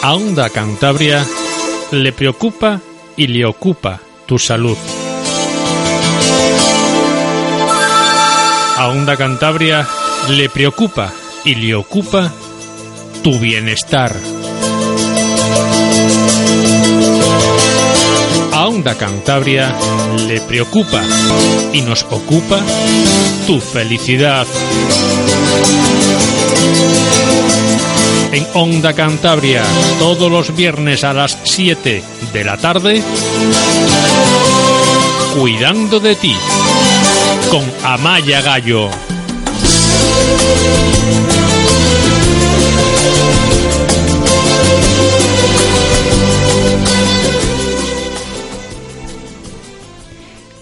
A Onda Cantabria le preocupa y le ocupa tu salud. A Onda Cantabria le preocupa y le ocupa tu bienestar. A Onda Cantabria le preocupa y nos ocupa tu felicidad. En Onda Cantabria, todos los viernes a las 7 de la tarde, Cuidando de ti, con Amaya Gallo.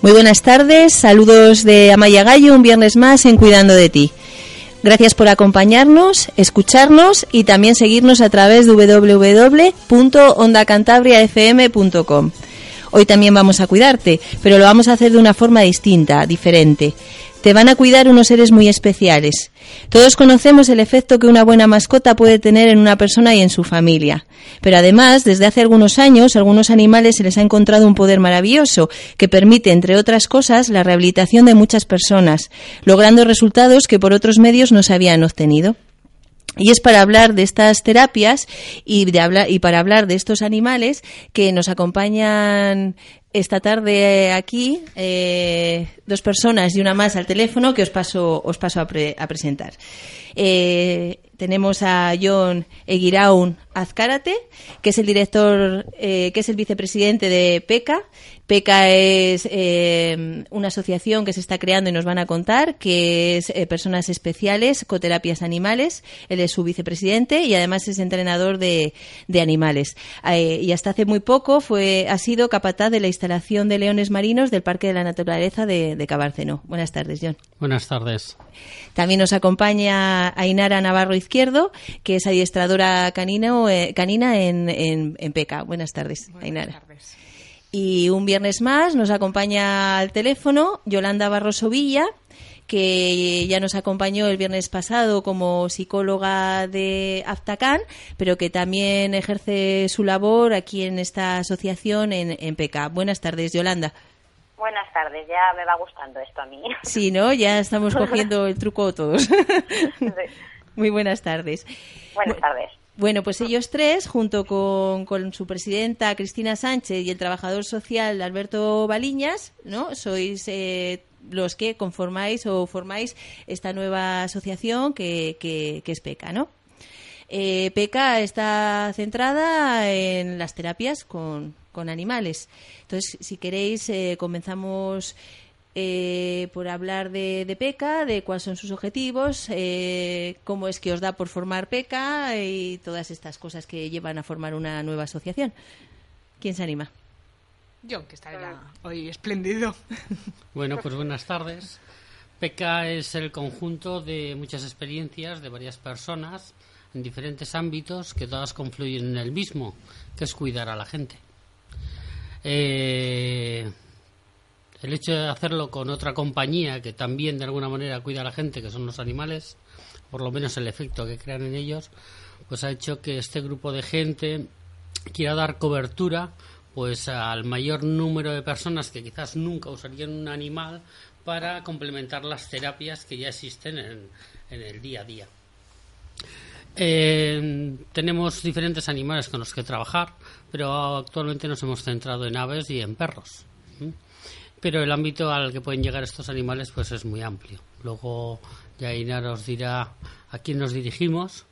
Muy buenas tardes, saludos de Amaya Gallo, un viernes más en Cuidando de ti. Gracias por acompañarnos, escucharnos y también seguirnos a través de www.ondacantabriafm.com. Hoy también vamos a cuidarte, pero lo vamos a hacer de una forma distinta, diferente. Te van a cuidar unos seres muy especiales. Todos conocemos el efecto que una buena mascota puede tener en una persona y en su familia. Pero además, desde hace algunos años, a algunos animales se les ha encontrado un poder maravilloso que permite, entre otras cosas, la rehabilitación de muchas personas, logrando resultados que por otros medios no se habían obtenido. Y es para hablar de estas terapias y, y para hablar de estos animales que nos acompañan esta tarde aquí eh, dos personas y una más al teléfono que os paso, os paso a, presentar. Eh, tenemos a John Eguiraun Azcárate, que es el director, eh, que es el vicepresidente de PECA. PECA es eh, una asociación que se está creando y nos van a contar, que es eh, Personas Especiales, Coterapias Animales. Él es su vicepresidente y además es entrenador de, animales. y hasta hace muy poco fue, ha sido capataz de la instalación de leones marinos del Parque de la Naturaleza de, de Cabárceno. Buenas tardes, John. Buenas tardes. También nos acompaña Ainara Navarro Izquierdo, que es adiestradora canino, eh, canina en, en, PECA. Buenas tardes, Buenas Tardes. Y un viernes más nos acompaña al teléfono Yolanda Barroso Villa, que ya nos acompañó el viernes pasado como psicóloga de Aftacan, pero que también ejerce su labor aquí en esta asociación en, en PECA. Buenas tardes, Yolanda. Buenas tardes, ya me va gustando esto a mí. Sí, ¿no? Ya estamos cogiendo el truco todos. Muy buenas tardes. Buenas tardes. Bueno, pues ellos tres, junto con, con, su presidenta Cristina Sánchez y el trabajador social Alberto Baliñas, ¿no? Sois eh, los que conformáis o formáis esta nueva asociación que, que, es PECA, ¿no? Eh, PECA está centrada en las terapias con, con animales. Entonces, si queréis, eh, comenzamos eh, por hablar de, PECA, de cuáles son sus objetivos, eh, cómo es que os da por formar PECA y todas estas cosas que llevan a formar una nueva asociación. ¿Quién se anima? Yo, que está hoy espléndido. Bueno, pues buenas tardes. PECA es el conjunto de muchas experiencias de varias personas en diferentes ámbitos que todas confluyen en el mismo, que es cuidar a la gente. Eh, el hecho de hacerlo con otra compañía que también de alguna manera cuida a la gente, que son los animales, por lo menos el efecto que crean en ellos, pues ha hecho que este grupo de gente quiera dar cobertura pues al mayor número de personas que quizás nunca usarían un animal para complementar las terapias que ya existen en el día a día. Eh, tenemos diferentes animales con los que trabajar, pero actualmente nos hemos centrado en aves y en perros. Pero el ámbito al que pueden llegar estos animales pues es muy amplio. Luego ya Inar os dirá a quién nos dirigimos,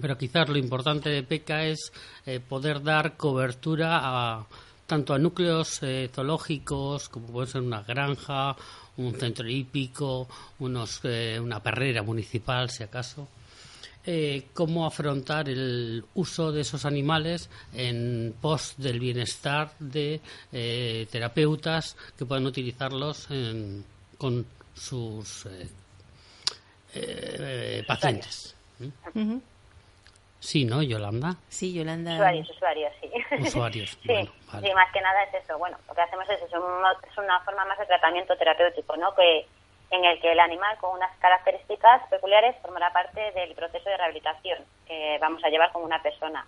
pero quizás lo importante de PECA es eh, poder dar cobertura a, tanto a núcleos eh, zoológicos como puede ser una granja, un centro hípico, unos, una perrera municipal, si acaso eh, cómo afrontar el uso de esos animales en pos del bienestar de eh, terapeutas que puedan utilizarlos con sus eh, pacientes. ¿Mm? Sí, ¿no, Yolanda? Sí, Yolanda. Usuarios, usuarios, sí. Usuarios, sí, sí, más que nada es eso. Bueno, lo que hacemos es eso, es una forma más de tratamiento terapéutico, ¿no? Que en el que el animal con unas características peculiares formará parte del proceso de rehabilitación que vamos a llevar con una persona.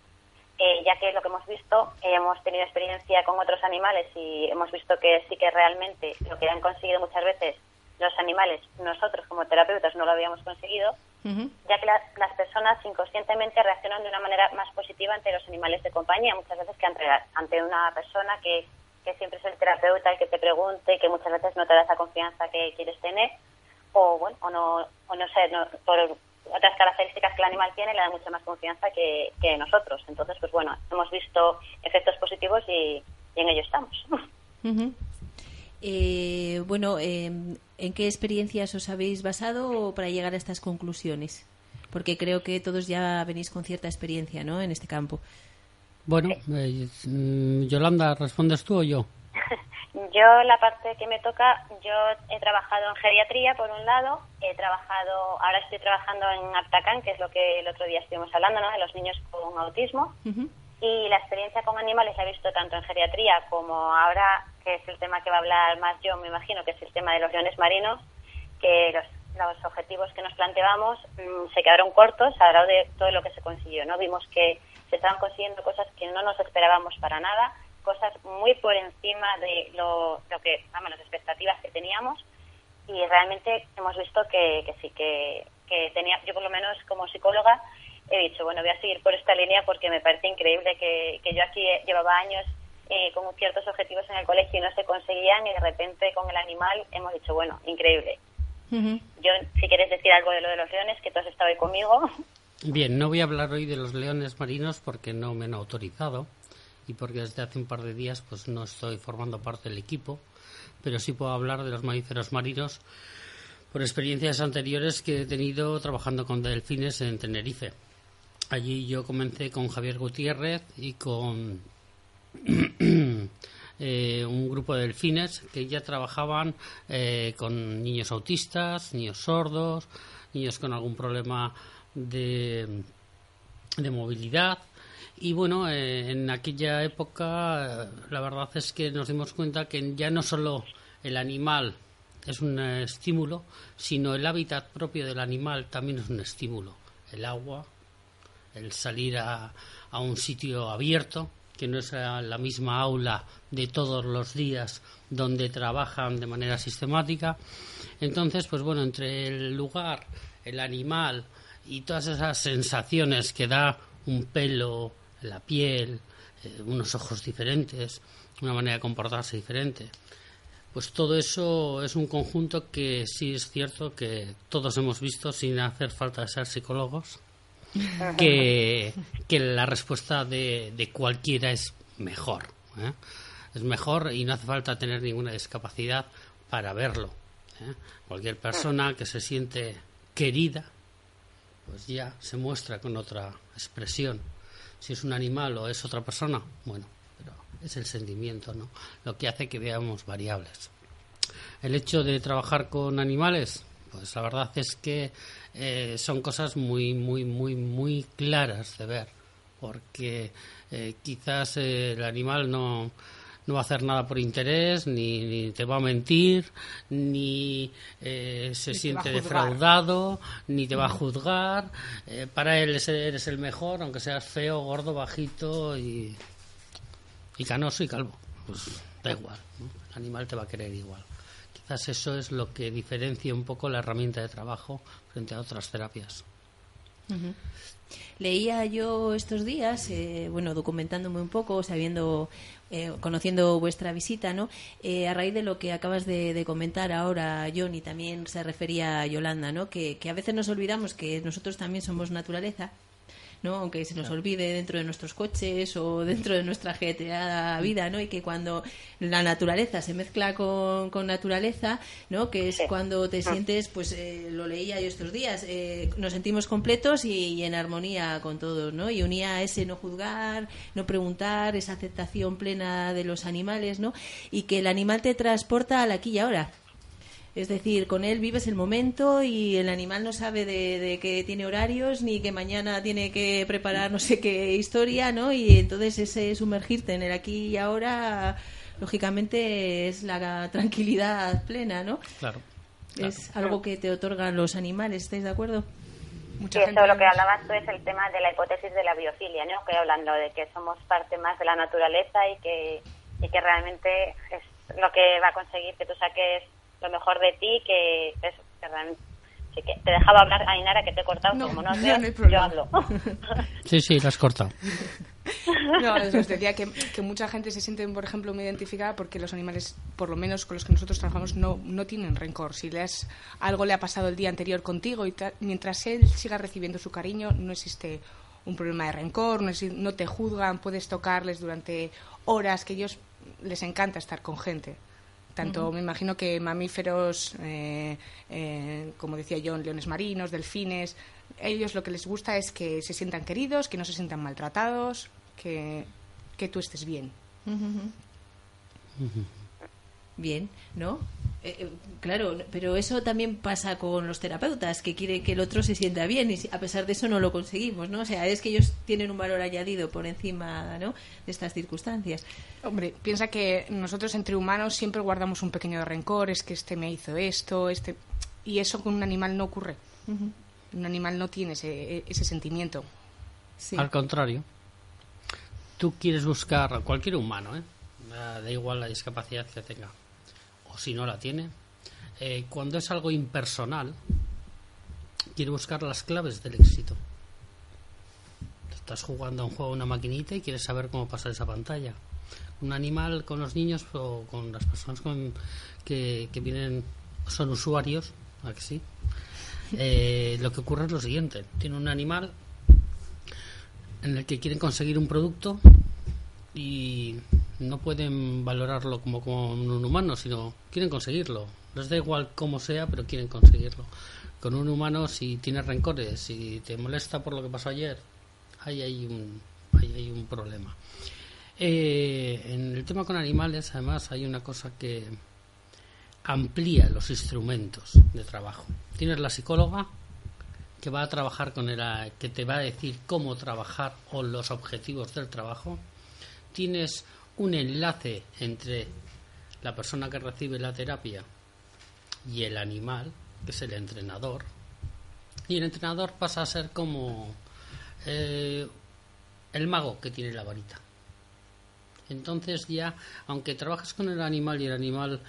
eh, ya que lo que hemos visto, eh, hemos tenido experiencia con otros animales y hemos visto que sí que realmente lo que han conseguido muchas veces los animales, nosotros como terapeutas no lo habíamos conseguido, ya que las personas inconscientemente reaccionan de una manera más positiva ante los animales de compañía, muchas veces que ante, ante una persona que, que siempre es el terapeuta el que te pregunte, que muchas veces no te da esa confianza que quieres tener, o bueno, o no, o no sé, no, por otras características que el animal tiene le da mucha más confianza que, que nosotros. Entonces, pues bueno, hemos visto efectos positivos y, en ello estamos. Eh, bueno, em, ¿en qué experiencias os habéis basado para llegar a estas conclusiones? Porque creo que todos ya venís con cierta experiencia, ¿no? En este campo. Bueno, eh, mm, Yolanda, ¿respondes tú o yo? Yo la parte que me toca, yo he trabajado en geriatría por un lado, he trabajado, ahora estoy trabajando en Aptacan, que es lo que el otro día estuvimos hablando, ¿no? De los niños con autismo. Y la experiencia con animales la he visto tanto en geriatría como ahora, que es el tema que va a hablar más yo, me imagino, que es el tema de los leones marinos, que los, los objetivos que nos planteábamos mm, se quedaron cortos a la de todo lo que se consiguió, ¿no? Vimos que se estaban consiguiendo cosas que no nos esperábamos para nada, cosas muy por encima de lo, lo que, vamos, las expectativas que teníamos y realmente hemos visto que, que sí, que, que tenía, yo por lo menos como psicóloga he dicho, bueno, voy a seguir por esta línea porque me parece increíble que, que yo aquí llevaba años eh, con ciertos objetivos en el colegio y no se conseguían y de repente con el animal hemos dicho, bueno, increíble. Yo, si quieres decir algo de lo de los leones, que tú has estado ahí conmigo. Bien, no voy a hablar hoy de los leones marinos porque no me han autorizado y porque desde hace un par de días pues no estoy formando parte del equipo, pero sí puedo hablar de los mamíferos marinos por experiencias anteriores que he tenido trabajando con delfines en Tenerife. Allí yo comencé con Javier Gutiérrez y con eh, un grupo de delfines que ya trabajaban eh, con niños autistas, niños sordos, niños con algún problema de, de movilidad y bueno, eh, en aquella época la verdad es que nos dimos cuenta que ya no solo el animal es un estímulo, sino el hábitat propio del animal también es un estímulo. El agua, el salir a, a un sitio abierto, que no es la misma aula de todos los días donde trabajan de manera sistemática. Entonces, pues bueno, entre el lugar, el animal y todas esas sensaciones que da un pelo, la piel, eh, unos ojos diferentes, una manera de comportarse diferente. Pues todo eso es un conjunto que sí es cierto que todos hemos visto sin hacer falta de ser psicólogos, que, la respuesta de, de, cualquiera es mejor. ¿eh? Es mejor y no hace falta tener ninguna discapacidad para verlo. ¿eh? Cualquier persona que se siente querida, pues ya se muestra con otra expresión si es un animal o es otra persona, bueno, pero es el sentimiento, ¿no? Lo que hace que veamos variables. El hecho de trabajar con animales, pues la verdad es que eh, son cosas muy, muy, muy, muy claras de ver, porque eh, quizás eh, el animal no, no va a hacer nada por interés, ni, te va a mentir, ni eh, se siente defraudado, ni te va a juzgar. Eh, para él eres el mejor, aunque seas feo, gordo, bajito y, y canoso y calvo. Pues da igual, el animal te va a querer igual. Quizás eso es lo que diferencia un poco la herramienta de trabajo frente a otras terapias. Leía yo estos días, eh, bueno, documentándome un poco, sabiendo, eh, conociendo vuestra visita, ¿no? Eh, a raíz de lo que acabas de, comentar ahora, John, y también se refería a Yolanda, ¿no? Que, que a veces nos olvidamos que nosotros también somos naturaleza ¿no? aunque se nos olvide dentro de nuestros coches o dentro de nuestra ajetreada vida, ¿no? y que cuando la naturaleza se mezcla con, con naturaleza, ¿no? que es cuando te sientes, pues eh, lo leía yo estos días, eh, nos sentimos completos y, en armonía con todos, ¿no? y unía ese no juzgar, no preguntar, esa aceptación plena de los animales, ¿no? y que el animal te transporta al aquí y ahora. Es decir, con él vives el momento y el animal no sabe de, que tiene horarios ni que mañana tiene que preparar no sé qué historia, ¿no? Y entonces ese sumergirte en el aquí y ahora, lógicamente, es la tranquilidad plena, ¿no? Claro. Es algo que te otorgan los animales, ¿estáis de acuerdo? y eso lo que hablabas tú es el tema de la hipótesis de la biofilia, ¿no? Que hablando de que somos parte más de la naturaleza y que, y que realmente es lo que va a conseguir que tú saques lo mejor de ti, que, que realmente que te dejaba hablar, Ainara, que te he cortado, como no, no, no yo hablo. sí, sí, lo has cortado. No, os decía que, que, mucha gente se siente, por ejemplo, muy identificada porque los animales, por lo menos con los que nosotros trabajamos, no, no tienen rencor. Si le algo le ha pasado el día anterior contigo y mientras él siga recibiendo su cariño, no existe un problema de rencor, no, no te juzgan, puedes tocarles durante horas, que ellos les encanta estar con gente. Tanto me imagino que mamíferos, eh, eh, como decía John, leones marinos, delfines, ellos lo que les gusta es que se sientan queridos, que no se sientan maltratados, que, que tú estés bien. Bien, ¿no? Eh, eh, claro, pero eso también pasa con los terapeutas, que quieren que el otro se sienta bien y a pesar de eso no lo conseguimos, ¿no? O sea, es que ellos tienen un valor añadido por encima, ¿no? De estas circunstancias. Hombre, piensa que nosotros entre humanos siempre guardamos un pequeño rencor, es que este me hizo esto, este... Y eso con un animal no ocurre. Un animal no tiene ese, ese sentimiento. Al contrario, tú quieres buscar, cualquier humano, ¿eh? da igual la discapacidad que tenga, o si no la tiene, eh, cuando es algo impersonal, quiere buscar las claves del éxito. Estás jugando a un juego, a una maquinita y quieres saber cómo pasar esa pantalla. Un animal con los niños o con las personas con, que, que vienen, son usuarios, ¿a sí? Eh, lo que ocurre es lo siguiente: tiene un animal en el que quieren conseguir un producto y no pueden valorarlo como con un humano, sino quieren conseguirlo. Les da igual cómo sea, pero quieren conseguirlo. Con un humano, si tienes rencores, si te molesta por lo que pasó ayer, ahí hay un, ahí hay un problema. Eh, en el tema con animales, además, hay una cosa que amplía los instrumentos de trabajo. Tienes la psicóloga que va a trabajar con el, que te va a decir cómo trabajar o los objetivos del trabajo. Tienes un enlace entre la persona que recibe la terapia y el animal, que es el entrenador. Y el entrenador pasa a ser como eh, el mago que tiene la varita. Entonces ya, aunque trabajes con el animal y el animal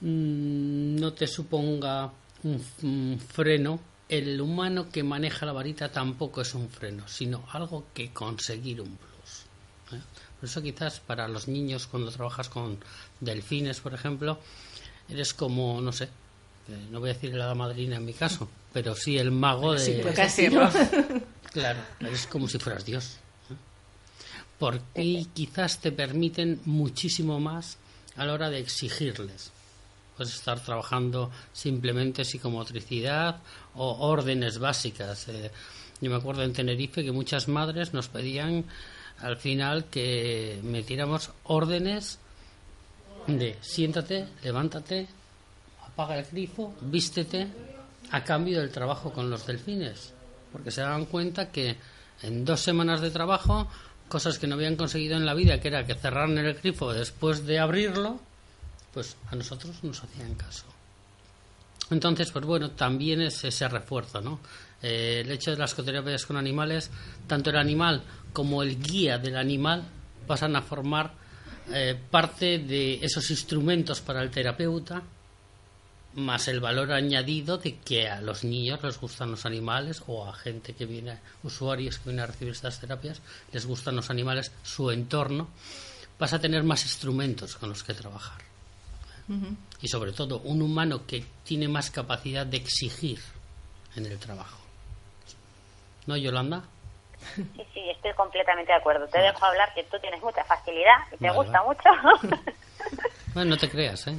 mm, no te suponga un, freno, el humano que maneja la varita tampoco es un freno, sino algo que conseguir un. Por eso quizás para los niños cuando trabajas con delfines, por ejemplo, eres como, no sé, eh, no voy a decir la madrina en mi caso, pero sí el mago de... Sí, casi, Claro, eres como si fueras Dios. ¿eh? Porque quizás te permiten muchísimo más a la hora de exigirles. Puedes estar trabajando simplemente psicomotricidad o órdenes básicas. Eh, yo me acuerdo en Tenerife que muchas madres nos pedían al final que metiéramos órdenes de siéntate, levántate, apaga el grifo, vístete, a cambio del trabajo con los delfines. Porque se dan cuenta que en dos semanas de trabajo, cosas que no habían conseguido en la vida, que era que cerraran el grifo después de abrirlo, pues a nosotros nos hacían caso. Entonces, pues bueno, también es ese refuerzo, ¿no? Eh, el hecho de las coterapias con animales, tanto el animal como el guía del animal pasan a formar eh, parte de esos instrumentos para el terapeuta, más el valor añadido de que a los niños les gustan los animales o a gente que viene, usuarios que vienen a recibir estas terapias, les gustan los animales, su entorno, vas a tener más instrumentos con los que trabajar. Y sobre todo, un humano que tiene más capacidad de exigir en el trabajo. ¿No, Yolanda? Sí, sí, estoy completamente de acuerdo. Te dejo hablar que tú tienes mucha facilidad y te gusta mucho. bueno, no te creas, ¿eh?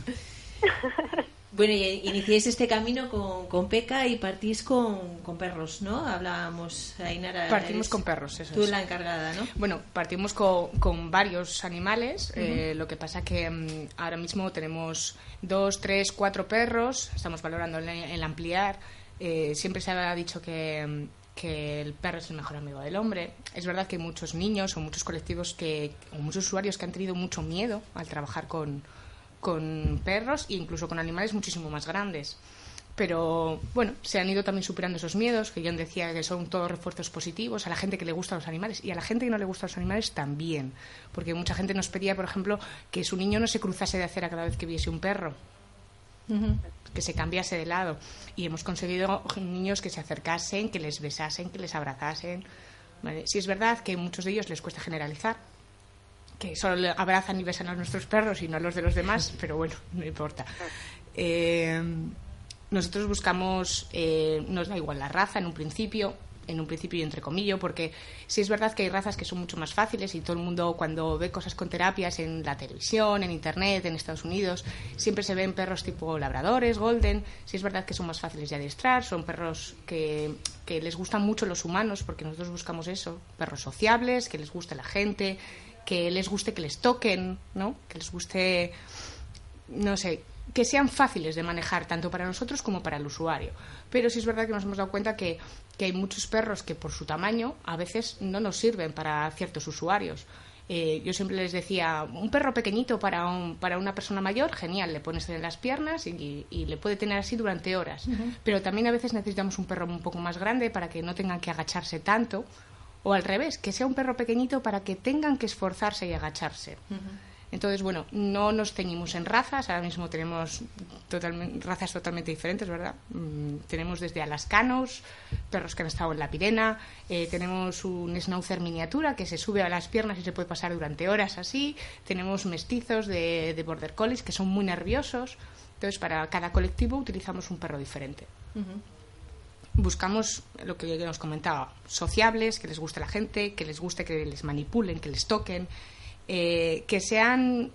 Bueno, y iniciéis este camino con, con Peca y partís con, con perros, ¿no? Hablábamos, Ainara. Partimos con perros, eso Tú la encargada, ¿no? Bueno, partimos con, con varios animales. eh, lo que pasa que um, ahora mismo tenemos dos, tres, cuatro perros. Estamos valorando el, el ampliar. Eh, siempre se ha dicho que que el perro es el mejor amigo del hombre. Es verdad que hay muchos niños o muchos colectivos que, o muchos usuarios que han tenido mucho miedo al trabajar con, con perros e incluso con animales muchísimo más grandes. pero bueno, se han ido también superando esos miedos, que John decía que son todos refuerzos positivos, a la gente que le gustan los animales y a la gente que no le gustan los animales también, porque mucha gente nos pedía, por ejemplo, que su niño no se cruzase de acera cada vez que viese un perro, que se cambiase de lado, y hemos conseguido niños que se acercasen, que les besasen, que les abrazasen. ¿vale? Si es verdad que a muchos de ellos les cuesta generalizar, que solo abrazan y besan a nuestros perros y no a los de los demás, pero bueno, no importa. Eh, nosotros buscamos, eh, nos da igual la raza en un principio, en un principio y entre comillas, porque sí es verdad que hay razas que son mucho más fáciles y todo el mundo cuando ve cosas con terapias en la televisión, en internet, en Estados Unidos, siempre se ven perros tipo labradores, golden, sí es verdad que son más fáciles de adiestrar, son perros que, que les gustan mucho los humanos, porque nosotros buscamos eso, perros sociables, que les guste la gente, que les guste que les toquen, ¿no? Que les guste, no sé, que sean fáciles de manejar tanto para nosotros como para el usuario. Pero sí es verdad que nos hemos dado cuenta que, que hay muchos perros que por su tamaño a veces no nos sirven para ciertos usuarios. Eh, yo siempre les decía, un perro pequeñito para, un, para una persona mayor, genial, le pones en las piernas y, y le puede tener así durante horas. Pero también a veces necesitamos un perro un poco más grande para que no tengan que agacharse tanto. O al revés, que sea un perro pequeñito para que tengan que esforzarse y agacharse. Entonces, bueno, no nos ceñimos en razas, ahora mismo tenemos totalmente, razas totalmente diferentes, ¿verdad? Mm, tenemos desde alascanos, perros que han estado en la pirena, eh, tenemos un schnauzer miniatura que se sube a las piernas y se puede pasar durante horas así, tenemos mestizos de, de border collies que son muy nerviosos, entonces para cada colectivo utilizamos un perro diferente. Buscamos lo que nos comentaba, sociables, que les guste la gente, que les guste que les manipulen, que les toquen, eh, que sean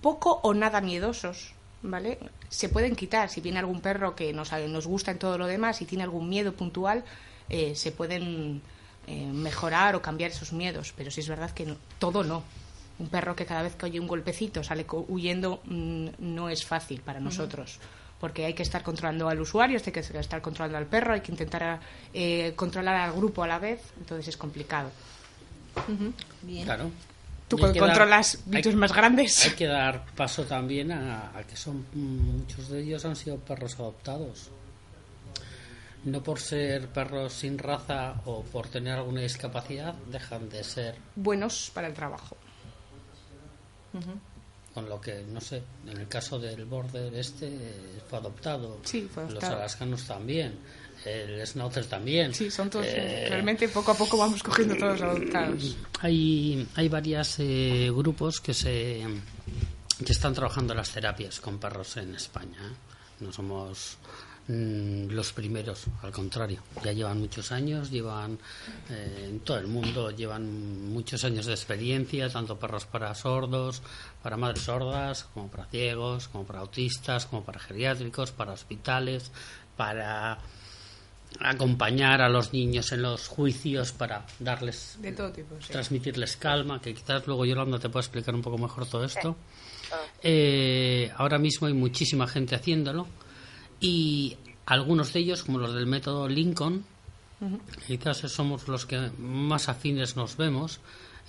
poco o nada miedosos, ¿vale? Se pueden quitar. Si viene algún perro que nos, nos gusta en todo lo demás y tiene algún miedo puntual, eh, se pueden eh, mejorar o cambiar esos miedos. Pero sí es verdad que no- todo no. Un perro que cada vez que oye un golpecito sale co- huyendo mm, no es fácil para nosotros. Porque hay que estar controlando al usuario, hay que estar controlando al perro, hay que intentar eh, controlar al grupo a la vez, entonces es complicado. Bien. Claro. Tú que dar- controlas hay- bichos más grandes. Hay que dar paso también a, a que son muchos de ellos han sido perros adoptados. No por ser perros sin raza o por tener alguna discapacidad dejan de ser, buenos para el trabajo. con lo que no sé. En el caso del border este eh, fue adoptado. Sí, fue Los adoptado. alascanos también. El schnauzer también. Sí, son todos. Eh, Realmente poco a poco vamos cogiendo todos adoptados. Hay, hay varios grupos que se que están trabajando las terapias con perros en España. ¿eh? No somos mm, los primeros, al contrario. Ya llevan muchos años, llevan eh, en todo el mundo, llevan muchos años de experiencia, tanto perros para sordos, para madres sordas, como para ciegos, como para autistas, como para geriátricos, para hospitales, para acompañar a los niños en los juicios para darles De todo tipo, sí. transmitirles calma, que quizás luego Yolanda te pueda explicar un poco mejor todo esto. Eh, ahora mismo hay muchísima gente haciéndolo y algunos de ellos, como los del método Lincoln, quizás somos los que más afines nos vemos,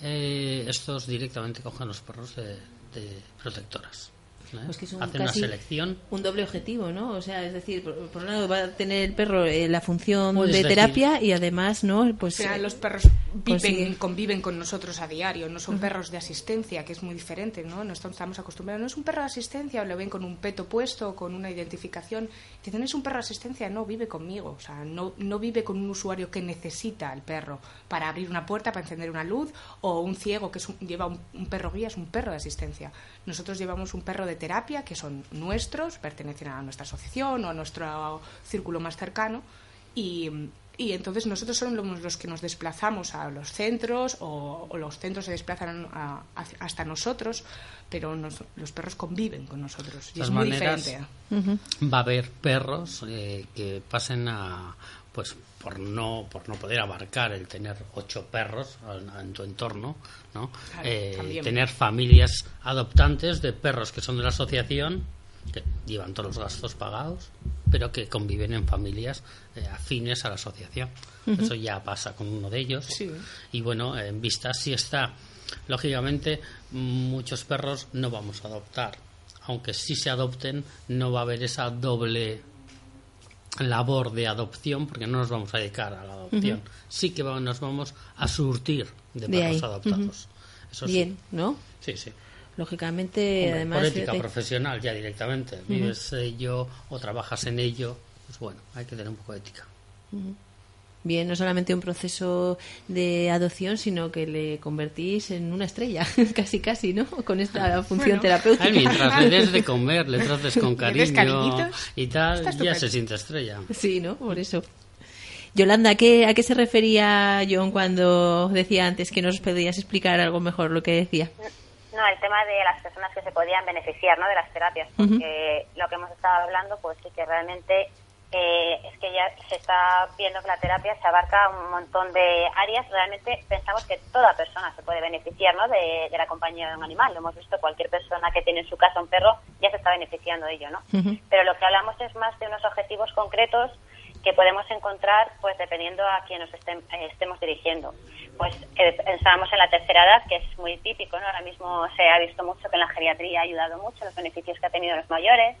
eh, estos directamente cogen los perros de, de protectoras. ¿Eh? Pues que es un Hacen una selección. un doble objetivo, ¿no? O sea, es decir, por, por un lado va a tener el perro eh, la función Puedes de decir- terapia y además, ¿no? Pues Al final eh, los perros viven, consigue- conviven con nosotros a diario, no son perros de asistencia, que es muy diferente, ¿no? No estamos, estamos acostumbrados, no es un perro de asistencia, o lo ven con un peto puesto, con una identificación. Dicen, es un perro de asistencia, no, vive conmigo, o sea, no, no vive con un usuario que necesita al perro para abrir una puerta, para encender una luz, o un ciego que es un- lleva un, un perro guía, es un perro de asistencia. Nosotros llevamos un perro de terapia, que son nuestros, pertenecen a nuestra asociación o a nuestro círculo más cercano, y, y entonces nosotros somos los que nos desplazamos a los centros o, o los centros se desplazan a- hasta nosotros, pero nos- los perros conviven con nosotros y De es muy maneras, diferente. va a haber perros eh, que pasen a pues por no por no poder abarcar el tener ocho perros en, tu entorno no Claro, Eh, tener familias adoptantes de perros que son de la asociación que llevan todos los gastos pagados pero que conviven en familias eh, afines a la asociación. Eso ya pasa con uno de ellos. Sí. y bueno en vista si está. Lógicamente muchos perros no vamos a adoptar. Aunque sí se adopten no va a haber esa doble labor de adopción, porque no nos vamos a dedicar a la adopción. Sí que nos vamos a surtir de, perros adoptados. Eso Bien, ¿no? Sí, sí. Lógicamente, además. Por ética profesional, ya directamente. Vives ello o trabajas en ello, pues bueno, hay que tener un poco de ética. Bien, no solamente un proceso de adopción, sino que le convertís en una estrella, casi casi, ¿no? Con esta función terapéutica. mientras le des de comer, le trates con cariño y tal, ya se siente estrella. Sí, ¿no? Por eso. Yolanda, ¿a qué, ¿a qué se refería John cuando decía antes que nos podías explicar algo mejor lo que decía? No, el tema de las personas que se podían beneficiar ¿no? de las terapias, porque lo que hemos estado hablando, pues sí que realmente eh, es que ya se está viendo que la terapia se abarca un montón de áreas. Realmente pensamos que toda persona se puede beneficiar ¿no? de, la compañía de un animal. Lo hemos visto, cualquier persona que tiene en su casa un perro ya se está beneficiando de ello. ¿no? Pero lo que hablamos es más de unos objetivos concretos que podemos encontrar pues dependiendo a quién nos estemos dirigiendo. Pues eh, pensábamos en la tercera edad, que es muy típico, ¿no? Ahora mismo se ha visto mucho que en la geriatría ha ayudado mucho los beneficios que ha tenido los mayores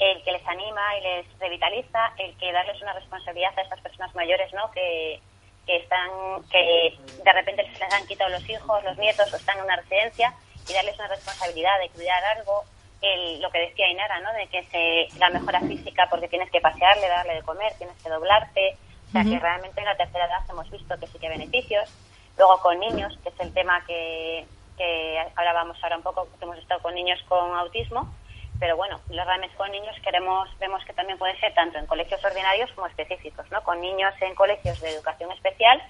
el que les anima y les revitaliza, el que darles una responsabilidad a estas personas mayores, ¿no? Que, que están, que de repente se les han quitado los hijos, los nietos, o están en una residencia y darles una responsabilidad de cuidar algo, el, lo que decía Inara, ¿no? De que se, la mejora física porque tienes que pasearle, darle de comer, tienes que doblarte, o sea que realmente en la tercera edad hemos visto que sí que hay beneficios. Luego con niños, que es el tema que, que hablábamos ahora un poco, que hemos estado con niños con autismo, pero bueno, los realmente con niños queremos, vemos que también puede ser tanto en colegios ordinarios como específicos, ¿no? Con niños en colegios de educación especial,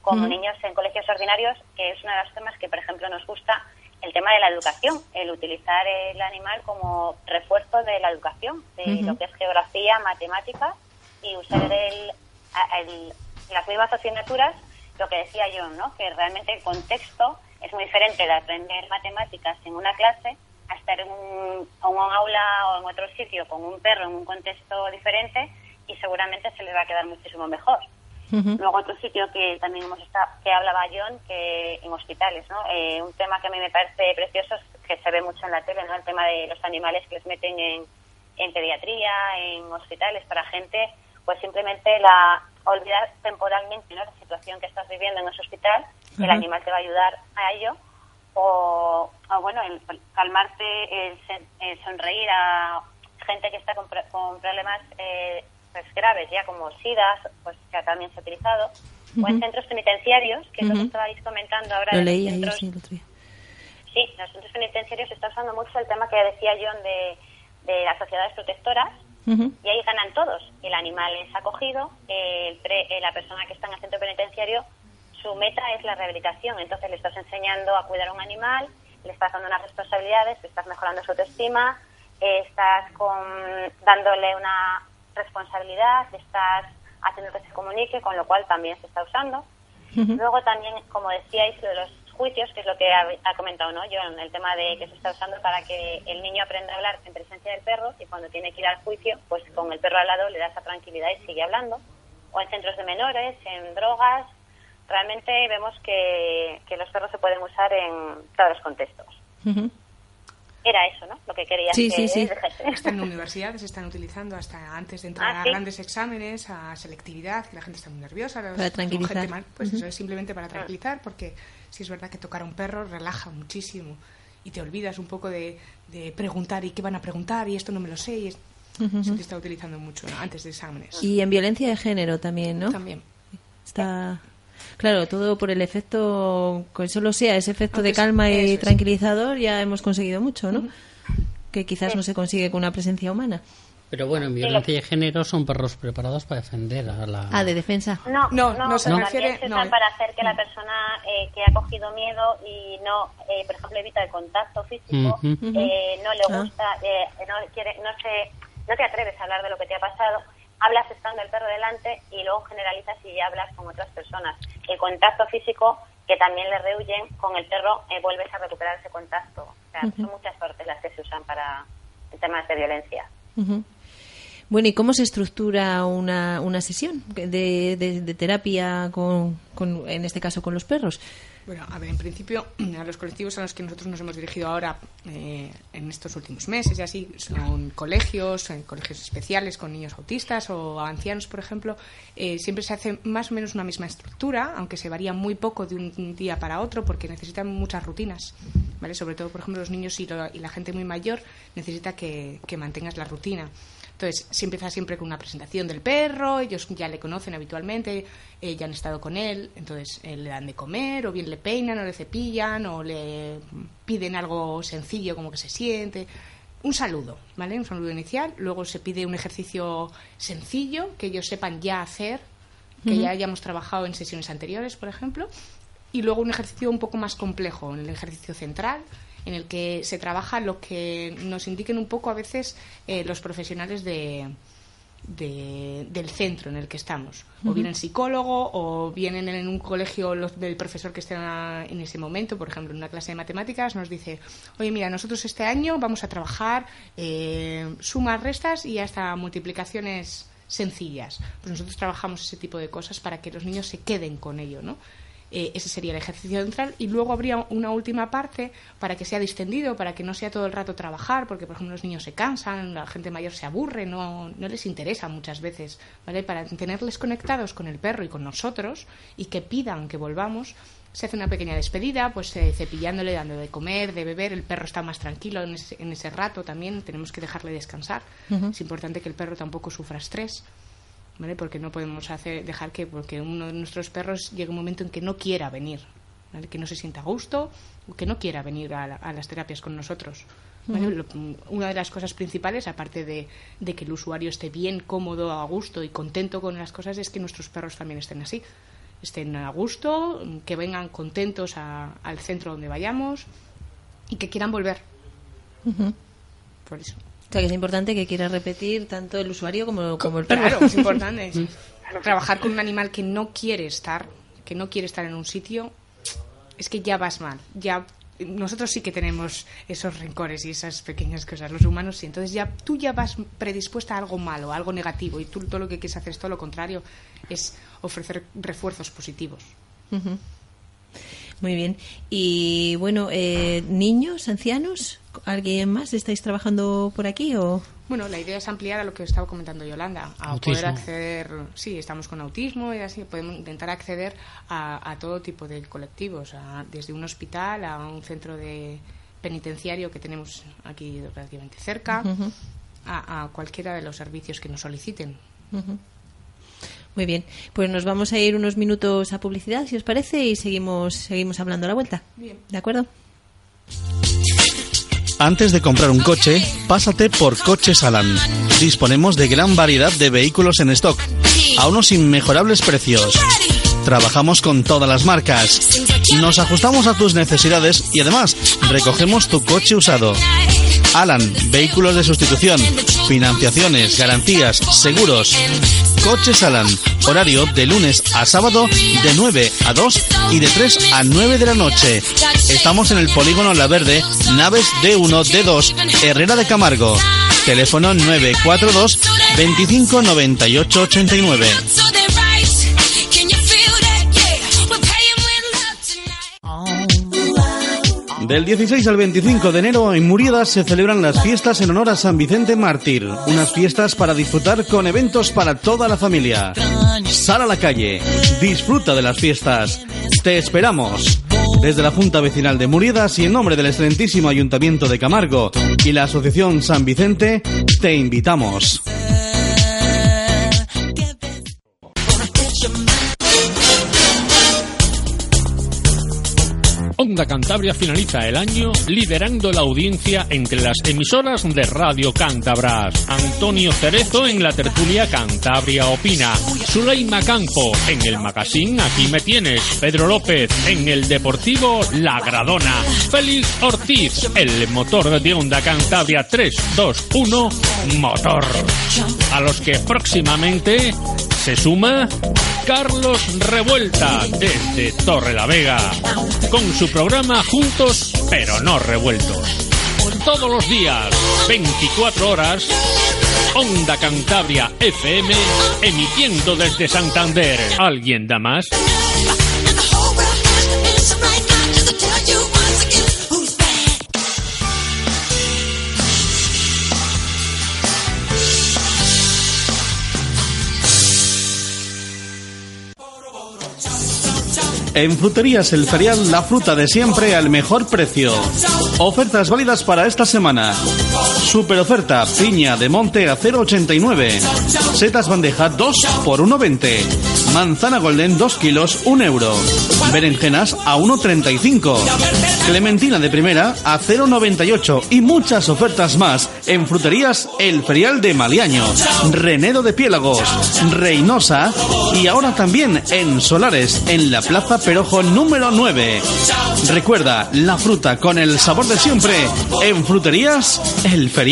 como niños en colegios ordinarios, que es uno de los temas que, por ejemplo, nos gusta, el tema de la educación, el utilizar el animal como refuerzo de la educación, de lo que es geografía, matemáticas, y usar el, las mismas asignaturas, lo que decía yo, ¿no? Que realmente el contexto es muy diferente de aprender matemáticas en una clase a estar en un, aula o en otro sitio con un perro en un contexto diferente y seguramente se le va a quedar muchísimo mejor. Luego otro sitio que también hemos estado, que hablaba John, que en hospitales, ¿no? Eh, un tema que a mí me parece precioso, que se ve mucho en la tele, ¿no? El tema de los animales que les meten en, en pediatría, en hospitales para gente, pues simplemente la olvidar temporalmente ¿no? la situación que estás viviendo en ese hospital, el animal te va a ayudar a ello o, bueno, el calmarte, el, sonreír a gente que está con, problemas eh, pues graves, ya como SIDA, pues que también se ha utilizado, o en centros penitenciarios, que es lo que estabais comentando ahora. Lo leí sí, Sí, en los centros penitenciarios se está usando mucho el tema que decía John de, de las sociedades protectoras, y ahí ganan todos. El animal es acogido, el eh, la persona que está en el centro penitenciario su meta es la rehabilitación. Entonces le estás enseñando a cuidar a un animal, le estás dando unas responsabilidades, le estás mejorando su autoestima, estás con, dándole una responsabilidad, estás haciendo que se comunique, con lo cual también se está usando. Luego también, como decíais, lo de los juicios, que es lo que ha, comentado ¿no? yo, el tema de que se está usando para que el niño aprenda a hablar en presencia del perro y cuando tiene que ir al juicio, pues con el perro al lado le da esa tranquilidad y sigue hablando. O en centros de menores, en drogas, realmente vemos que, los perros se pueden usar en todos los contextos. Era eso, ¿no? Lo que quería sí, sí, sí. Están en universidades, se están utilizando hasta antes de entrar ah, a grandes exámenes, a selectividad, que la gente está muy nerviosa. Para tranquilizar. pues eso es simplemente para tranquilizar, porque si es verdad que tocar a un perro relaja muchísimo y te olvidas un poco de, preguntar y qué van a preguntar y esto no me lo sé y es, se te está utilizando mucho antes de exámenes. Y en violencia de género también, ¿no? También. Está... Claro, todo por el efecto, que solo sea ese efecto de calma y tranquilizador, ya hemos conseguido mucho, ¿no? Que quizás no se consigue con una presencia humana. Pero bueno, en violencia de género son perros preparados para defender a la... Ah, de defensa. No, no, no, se refiere... se usan para hacer que la persona eh, que ha cogido miedo y no, eh, por ejemplo, evita el contacto físico, eh, no le ah. gusta, no, quiere, no, se, no te atreves a hablar de lo que te ha pasado, hablas estando el perro delante y luego generalizas y hablas con otras personas. El contacto físico, que también le rehuyen, con el perro eh, vuelves a recuperar ese contacto. O sea, son muchas partes las que se usan para temas de violencia. Bueno, ¿y cómo se estructura una, una sesión de, de, terapia con, con, en este caso, con los perros? Bueno, a ver, en principio, a los colectivos a los que nosotros nos hemos dirigido ahora eh, en estos últimos meses y así, son colegios, colegios especiales con niños autistas o ancianos, por ejemplo, eh, siempre se hace más o menos una misma estructura, aunque se varía muy poco de un día para otro porque necesitan muchas rutinas, ¿vale? Sobre todo, por ejemplo, los niños y, la gente muy mayor necesita que, que mantengas la rutina. Entonces, se empieza siempre con una presentación del perro, ellos ya le conocen habitualmente, eh, ya han estado con él, entonces eh, le dan de comer, o bien le peinan, o le cepillan, o le piden algo sencillo como que se siente. Un saludo, ¿vale? Un saludo inicial. Luego se pide un ejercicio sencillo que ellos sepan ya hacer, que ya hayamos trabajado en sesiones anteriores, por ejemplo. Y luego un ejercicio un poco más complejo, el ejercicio central, en el que se trabaja lo que nos indiquen un poco a veces eh, los profesionales de, del centro en el que estamos. O bien el psicólogo, o vienen en un colegio los, del profesor que esté en ese momento, por ejemplo, en una clase de matemáticas, nos dice, oye, mira, nosotros este año vamos a trabajar eh, sumas, restas y hasta multiplicaciones sencillas. Pues nosotros trabajamos ese tipo de cosas para que los niños se queden con ello, ¿no? Eh, ese sería el ejercicio central y luego habría una última parte para que sea distendido, para que no sea todo el rato trabajar, porque por ejemplo los niños se cansan, la gente mayor se aburre, no, no les interesa muchas veces, ¿vale? Para tenerles conectados con el perro y con nosotros y que pidan que volvamos, se hace una pequeña despedida, pues eh, cepillándole, dando de comer, de beber, el perro está más tranquilo en ese, en ese rato también, tenemos que dejarle descansar. Es importante que el perro tampoco sufra estrés. ¿Vale? Porque no podemos hacer, dejar que porque uno de nuestros perros llegue un momento en que no quiera venir, ¿vale? Que no se sienta a gusto o que no quiera venir a, las terapias con nosotros. una de las cosas principales, aparte de, que el usuario esté bien, cómodo, a gusto y contento con las cosas, es que nuestros perros también estén así. Estén a gusto, que vengan contentos al centro donde vayamos y que quieran volver. Por eso. O sea, que es importante que quiera repetir tanto el usuario como, como el perro. Claro, es importante. Trabajar con un animal que no quiere estar, que no quiere estar en un sitio, es que ya vas mal. Ya nosotros sí que tenemos esos rencores y esas pequeñas cosas, los humanos sí. Entonces ya tú ya vas predispuesta a algo malo, a algo negativo, y tú todo lo que quieres hacer es todo lo contrario, es ofrecer refuerzos positivos. Muy bien. Y bueno, eh, niños, ancianos, ¿alguien más estáis trabajando por aquí o? Bueno, la idea es ampliar a lo que estaba comentando Yolanda, a poder acceder, sí, estamos con autismo y así podemos intentar acceder a, todo tipo de colectivos, desde un hospital a un centro de penitenciario que tenemos aquí relativamente cerca, a, cualquiera de los servicios que nos soliciten. Muy bien, pues nos vamos a ir unos minutos a publicidad, si os parece, y seguimos, seguimos hablando a la vuelta. Bien. ¿De acuerdo? Antes de comprar un coche, pásate por Coches Alan. Disponemos de gran variedad de vehículos en stock, a unos inmejorables precios. Trabajamos con todas las marcas. Nos ajustamos a tus necesidades y además recogemos tu coche usado. Alan, vehículos de sustitución, financiaciones, garantías, seguros. Coches Alan, horario de lunes a sábado de 9 a 2 y de 3 a 9 de la noche. Estamos en el polígono La Verde, naves D1, D2, Herrera de Camargo. Teléfono 942 25 98 89. Del 16 al 25 de enero en Muridas se celebran las fiestas en honor a San Vicente Mártir. Unas fiestas para disfrutar con eventos para toda la familia. Sal a la calle, disfruta de las fiestas. Te esperamos. Desde la Junta Vecinal de Muridas y en nombre del excelentísimo Ayuntamiento de Camargo y la Asociación San Vicente, te invitamos. Onda Cantabria finaliza el año liderando la audiencia entre las emisoras de Radio Cántabras. Antonio Cerezo en la tertulia Cantabria Opina. Suleima Campo en el magazine Aquí me tienes. Pedro López en el Deportivo La Gradona. Félix Ortiz, el motor de Onda Cantabria 321 Motor. A los que próximamente se suma Carlos Revuelta desde Torre la Vega con su programa Juntos pero no revueltos. Todos los días, 24 horas, Onda Cantabria FM, emitiendo desde Santander. ¿Alguien da más? En Fruterías El Ferial, la fruta de siempre al mejor precio. Ofertas válidas para esta semana. Super oferta, piña de monte a 0,89. Setas bandeja 2 por 1,20. Manzana golden 2 kilos 1 euro. Berenjenas a 1,35. Clementina de primera a 0,98. Y muchas ofertas más en Fruterías El Ferial de Maliaño. Renedo de Piélagos. Reynosa. Y ahora también en Solares, en la Plaza Perojo número 9. Recuerda, la fruta con el sabor de siempre en Fruterías El Ferial.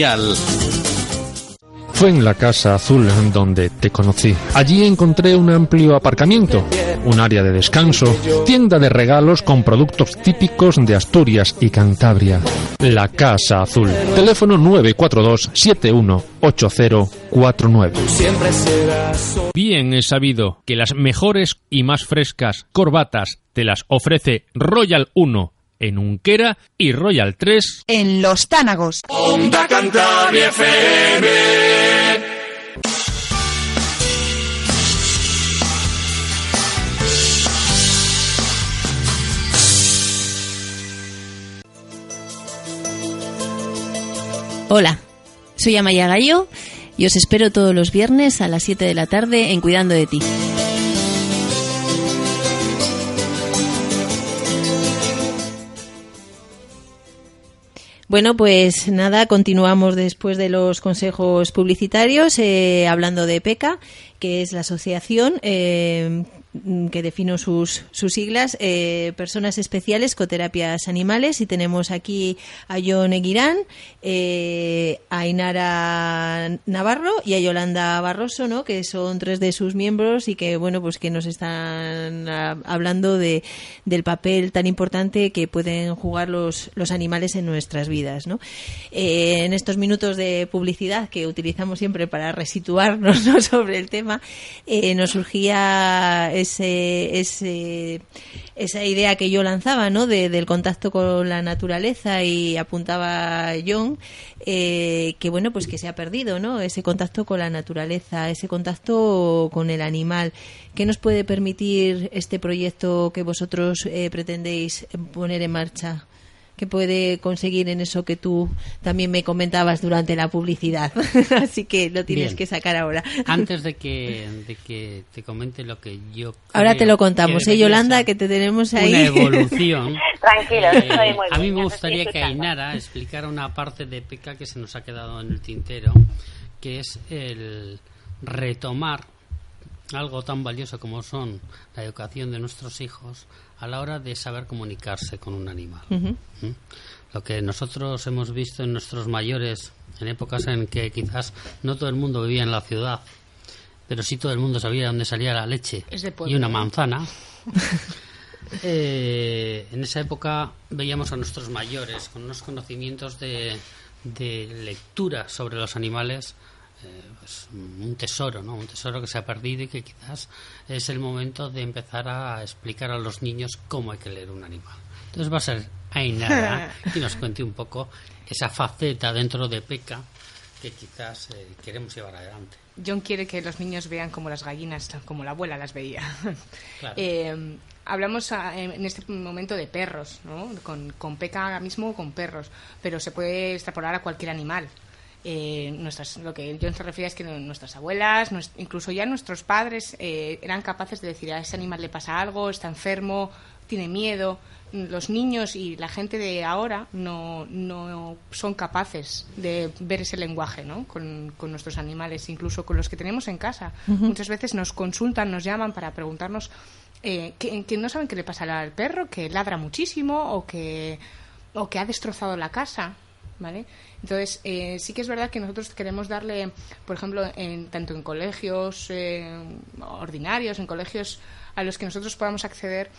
Fue en la Casa Azul donde te conocí. Allí encontré un amplio aparcamiento, un área de descanso, tienda de regalos con productos típicos de Asturias y Cantabria. La Casa Azul. Teléfono 942 718049. Bien es sabido que las mejores y más frescas corbatas te las ofrece Royal 1 en Unquera y Royal 3 en Los Tánagos. Onda Cantabria FM. Hola, soy Amaya Gallo y os espero todos los viernes a las 7 de la tarde en Cuidando de ti. Bueno, pues nada, continuamos después de los consejos publicitarios eh, hablando de PECA, que es la asociación eh, que defino sus, sus siglas, eh, Personas Especiales Coterapias Animales. Y tenemos aquí a John Eguirán, eh, a Inara Navarro y a Yolanda Barroso, ¿no? que son tres de sus miembros y que, bueno, pues que nos están ah, hablando de, del papel tan importante que pueden jugar los, los animales en nuestras vidas. ¿no? Eh, en estos minutos de publicidad que utilizamos siempre para resituarnos ¿no? sobre el tema, eh, nos surgía ese, ese, esa idea que yo lanzaba, ¿no? De, del contacto con la naturaleza y apuntaba John, eh, que bueno, pues que se ha perdido, ¿no? Ese contacto con la naturaleza, ese contacto con el animal. ¿Qué nos puede permitir este proyecto que vosotros eh, pretendéis poner en marcha? Que puede conseguir en eso que tú también me comentabas durante la publicidad. Así que lo tienes Bien. que sacar ahora. Antes de que, de que te comente lo que yo Ahora creo te lo contamos, ¿eh, Yolanda? Que te tenemos ahí. Una evolución. Tranquilo, Eh, estoy muy a mí me gustaría que. Ainara explicara una parte de PECA que se nos ha quedado en el tintero, que es el retomar algo tan valioso como son la educación de nuestros hijos a la hora de saber comunicarse con un animal. ¿Mm? Lo que nosotros hemos visto en nuestros mayores, en épocas en que quizás no todo el mundo vivía en la ciudad, pero sí todo el mundo sabía dónde salía la leche pueblo, y una ¿eh? manzana. Eh, en esa época veíamos a nuestros mayores con unos conocimientos de, de lectura sobre los animales, pues, un tesoro, ¿no? Un tesoro que se ha perdido y que quizás es el momento de empezar a explicar a los niños cómo hay que leer un animal. Entonces va a ser Ainara que nos cuente un poco esa faceta dentro de PECA que quizás eh, queremos llevar adelante. John quiere que los niños vean como las gallinas, como la abuela las veía. Claro. Eh, hablamos a- en este momento de perros, ¿no? Con, con peca ahora mismo con perros, pero se puede extrapolar a cualquier animal. Eh, nuestras, lo que John se refiere es que nuestras abuelas, incluso ya nuestros padres, eh, eran capaces de decir a ese animal le pasa algo, está enfermo, tiene miedo. Los niños y la gente de ahora no, no son capaces de ver ese lenguaje ¿no? con, con nuestros animales, incluso con los que tenemos en casa. Muchas veces nos consultan, nos llaman para preguntarnos eh, que, que no saben qué le pasa al perro, que ladra muchísimo o que, o que ha destrozado la casa. ¿Vale? Entonces, eh, sí que es verdad que nosotros queremos darle, por ejemplo, en, tanto en colegios eh, ordinarios, en colegios a los que nosotros podamos acceder,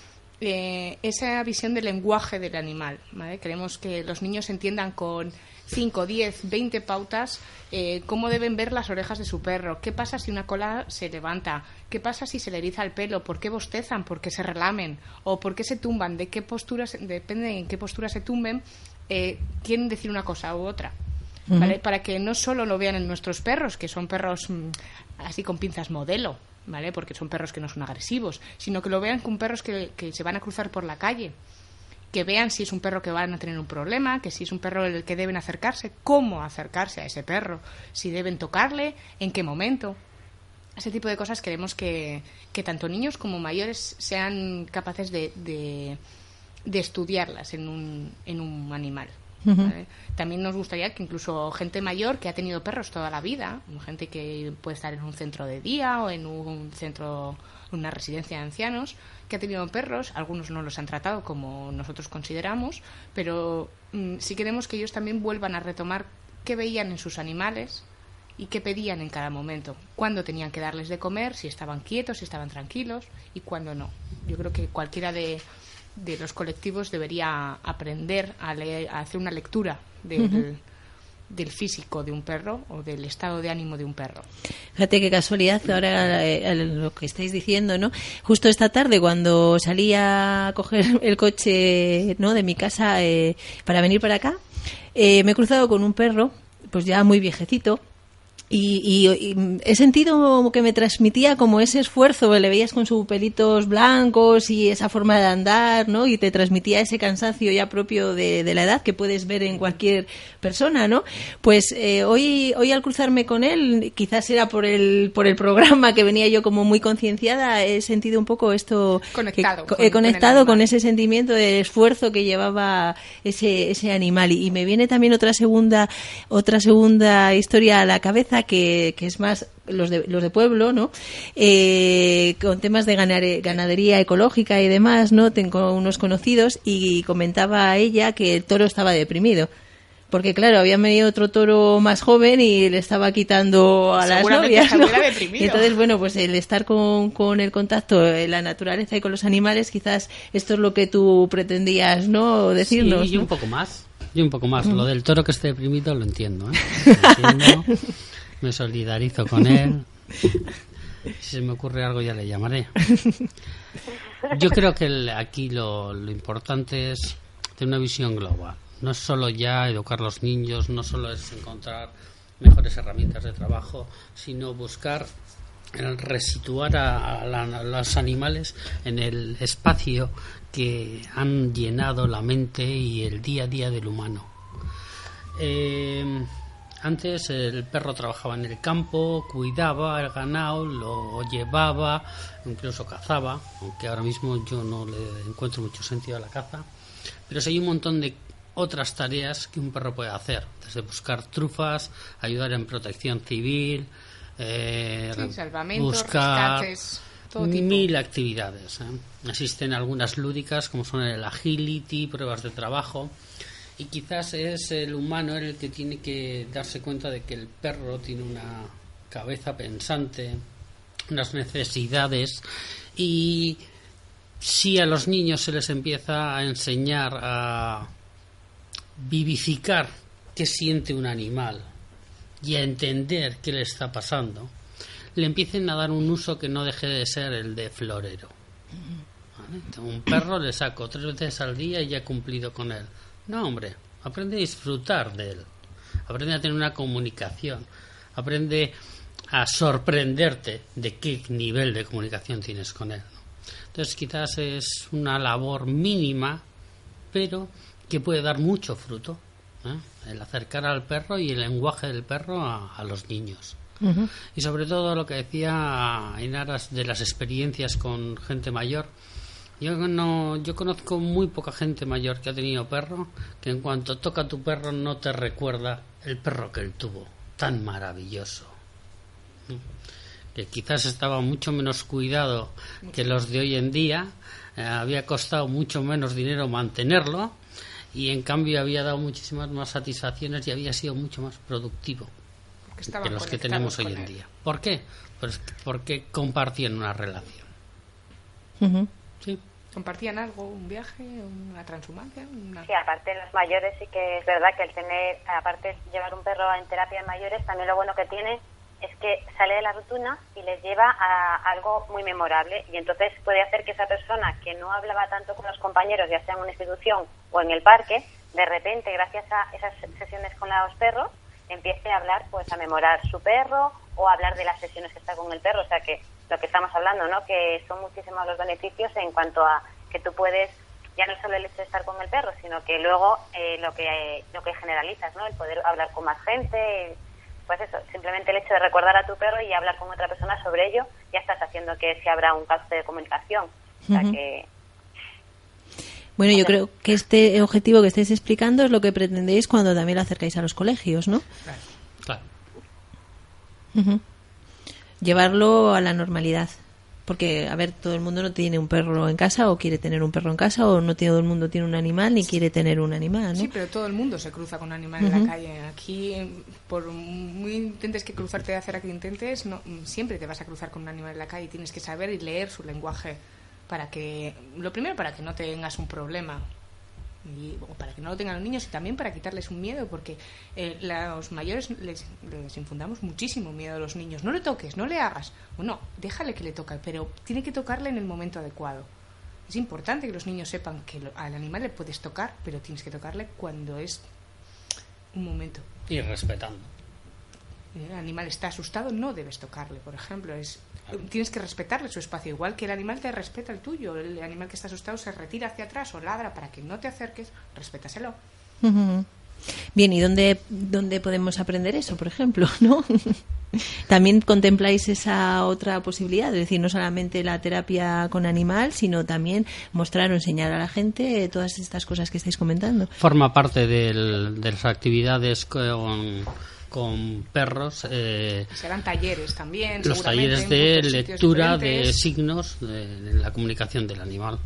eh, esa visión del lenguaje del animal. Queremos que los niños entiendan con 5, 10, 20 pautas eh, cómo deben ver las orejas de su perro, qué pasa si una cola se levanta, qué pasa si se le eriza el pelo, por qué bostezan, por qué se relamen o por qué se tumban, de qué posturas, depende en qué postura se tumben, eh, quieren decir una cosa u otra. Para que no solo lo vean en nuestros perros, que son perros mm, así con pinzas modelo, ¿vale? Porque son perros que no son agresivos, sino que lo vean con perros que, que se van a cruzar por la calle que vean si es un perro que van a tener un problema, que si es un perro el que deben acercarse, cómo acercarse a ese perro, si deben tocarle, en qué momento. Ese tipo de cosas queremos que, que tanto niños como mayores sean capaces de, de, de estudiarlas en un, en un animal. También nos gustaría que incluso gente mayor que ha tenido perros toda la vida, gente que puede estar en un centro de día o en un centro, una residencia de ancianos, que ha tenido perros, algunos no los han tratado como nosotros consideramos, pero mm, si queremos que ellos también vuelvan a retomar qué veían en sus animales y qué pedían en cada momento, cuándo tenían que darles de comer, si estaban quietos, si estaban tranquilos y cuándo no. Yo creo que cualquiera de, de los colectivos debería aprender a, a hacer una lectura del, del físico de un perro o del estado de ánimo de un perro. Fíjate qué casualidad ahora eh, lo que estáis diciendo, ¿no? Justo esta tarde cuando salí a coger el coche, ¿no? De mi casa eh, para venir para acá, eh, me he cruzado con un perro, pues ya muy viejecito, y, he sentido que me transmitía como ese esfuerzo, le veías con sus pelitos blancos y esa forma de andar, ¿no? Y te transmitía ese cansancio ya propio de, la edad que puedes ver en cualquier persona, ¿no? Pues eh, hoy, hoy al cruzarme con él, quizás era por el, por el programa que venía yo como muy concienciada, he sentido un poco esto... Conectado. he conectado con, ese sentimiento de esfuerzo que llevaba ese, ese animal. Y, y me viene también otra segunda, otra segunda historia a la cabeza que, es más los de, los de pueblo, ¿no? Eh, con temas de ganadería ecológica y demás, ¿no? Tengo unos conocidos y comentaba ella que el toro estaba deprimido. Porque claro, había venido otro toro más joven y le estaba quitando a las novias. entonces, bueno, pues el estar con, con el contacto en la naturaleza y con los animales, quizás esto es lo que tú pretendías, ¿no? Decirnos. Sí, y un poco más. Y un poco más. Lo del toro que esté deprimido lo entiendo, ¿eh? Lo entiendo. Me solidarizo con él. Si se me ocurre algo ya le llamaré. Yo creo que aquí lo, importante es tener una visión global. No es solo ya educar a los niños, no solo es encontrar mejores herramientas de trabajo, sino buscar resituar a, los animales en el espacio que han llenado la mente y el día a día del humano. Eh, antes el perro trabajaba en el campo, cuidaba el ganado, lo llevaba, incluso cazaba, aunque ahora mismo yo no le encuentro mucho sentido a la caza. Pero sí hay un montón de otras tareas que un perro puede hacer, desde buscar trufas, ayudar en protección civil, eh, buscar mil actividades. ¿eh? Existen algunas lúdicas como son el agility, pruebas de trabajo y quizás es el humano el que tiene que darse cuenta de que el perro tiene una cabeza pensante, unas necesidades y si a los niños se les empieza a enseñar a vivificar qué siente un animal y a entender qué le está pasando, le empiecen a dar un uso que no deje de ser el de florero. Un perro le saco tres veces al día y ya he cumplido con él. No, hombre, aprende a disfrutar de él, aprende a tener una comunicación, aprende a sorprenderte de qué nivel de comunicación tienes con él. Entonces quizás es una labor mínima, pero que puede dar mucho fruto, ¿eh? el acercar al perro y el lenguaje del perro a, los niños. Y sobre todo lo que decía en aras de las experiencias con gente mayor, yo no, yo conozco muy poca gente mayor que ha tenido perro que en cuanto toca tu perro no te recuerda el perro que él tuvo, tan maravilloso. Que quizás estaba mucho menos cuidado que los de hoy en día, eh, había costado mucho menos dinero mantenerlo y en cambio había dado muchísimas más satisfacciones y había sido mucho más productivo que los que tenemos hoy en día. ¿Por qué? Pues porque compartían una relación. Sí. ¿Compartían algo? ¿Un viaje? ¿Una transhumancia? Sí, aparte los mayores sí que es verdad que el tener, aparte de llevar un perro en terapia en mayores, también lo bueno que tiene es que sale de la rutina y les lleva a algo muy memorable y entonces puede hacer que esa persona que no hablaba tanto con los compañeros, ya sea en una institución o en el parque, de repente, gracias a esas sesiones con los perros, empiece a hablar, pues a memorar su perro o a hablar de las sesiones que está con el perro. O sea que lo que estamos hablando, ¿no? Que son muchísimos los beneficios en cuanto a que tú puedes ya no solo el hecho de estar con el perro, sino que luego eh, lo que lo que generalizas, ¿no? El poder hablar con más gente, pues eso, simplemente el hecho de recordar a tu perro y hablar con otra persona sobre ello, ya estás haciendo que se abra un caso de comunicación. O sea que bueno, yo creo que este objetivo que estáis explicando es lo que pretendéis cuando también lo acercáis a los colegios, ¿no? Claro. Llevarlo a la normalidad. Porque, a ver, todo el mundo no tiene un perro en casa o quiere tener un perro en casa o no todo el mundo tiene un animal ni quiere tener un animal, ¿no? Sí, pero todo el mundo se cruza con un animal en la calle. Aquí, por muy intentes que cruzarte de hacer que intentes, no, siempre te vas a cruzar con un animal en la calle. Tienes que saber y leer su lenguaje para que, lo primero, para que no tengas un problema y, para que no lo tengan los niños y también para quitarles un miedo, porque eh, los mayores les, infundamos muchísimo miedo a los niños. No le toques, no le hagas. Bueno, déjale que le toque, pero tiene que tocarle en el momento adecuado. Es importante que los niños sepan que al animal le puedes tocar, pero tienes que tocarle cuando es un momento. Y respetando. El animal está asustado, no debes tocarle, por ejemplo. Es, tienes que respetarle su espacio, igual que el animal te respeta el tuyo. El animal que está asustado se retira hacia atrás o ladra para que no te acerques, respétaselo. Bien, ¿y dónde, dónde podemos aprender eso, por ejemplo? ¿no? También contempláis esa otra posibilidad, es decir, no solamente la terapia con animal, sino también mostrar o enseñar a la gente todas estas cosas que estáis comentando. Forma parte de las actividades con con perros. Eh, Serán talleres también. Los talleres de lectura de signos de, la comunicación del animal.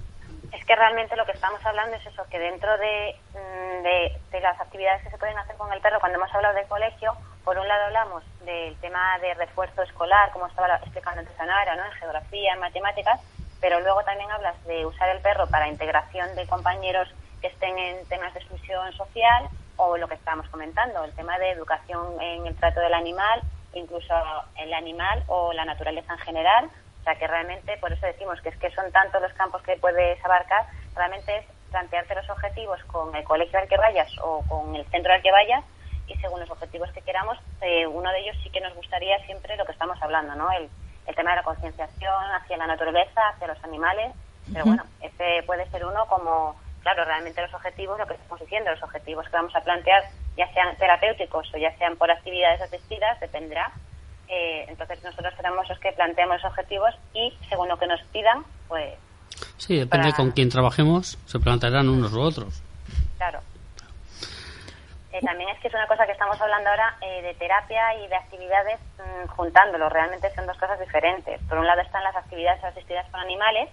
Es que realmente lo que estamos hablando es eso, que dentro mm, de, de, las actividades que se pueden hacer con el perro, cuando hemos hablado del colegio, por un lado hablamos del tema de refuerzo escolar, como estaba explicando antes Anara, ¿no? en geografía, en matemáticas, pero luego también hablas de usar el perro para integración de compañeros que estén en temas de exclusión social o lo que estábamos comentando, el tema de educación en el trato del animal, incluso el animal o la naturaleza en general. O sea que realmente, por eso decimos que es que son tantos los campos que puedes abarcar, realmente es plantearte los objetivos con el colegio al que vayas o con el centro al que vayas y según los objetivos que queramos, eh, uno de ellos sí que nos gustaría siempre lo que estamos hablando, ¿no? El, el tema de la concienciación hacia la naturaleza, hacia los animales, pero bueno, ese puede ser uno como claro, realmente los objetivos, lo que estamos diciendo, los objetivos que vamos a plantear, ya sean terapéuticos o ya sean por actividades asistidas, dependerá. Eh, entonces nosotros seremos los que planteamos los objetivos y según lo que nos pidan, pues... Sí, depende con quién trabajemos, se plantearán unos u otros. Claro. Eh, también es que es una cosa que estamos hablando ahora eh, de terapia y de actividades mm, juntándolo. Realmente son dos cosas diferentes. Por un lado están las actividades asistidas con animales,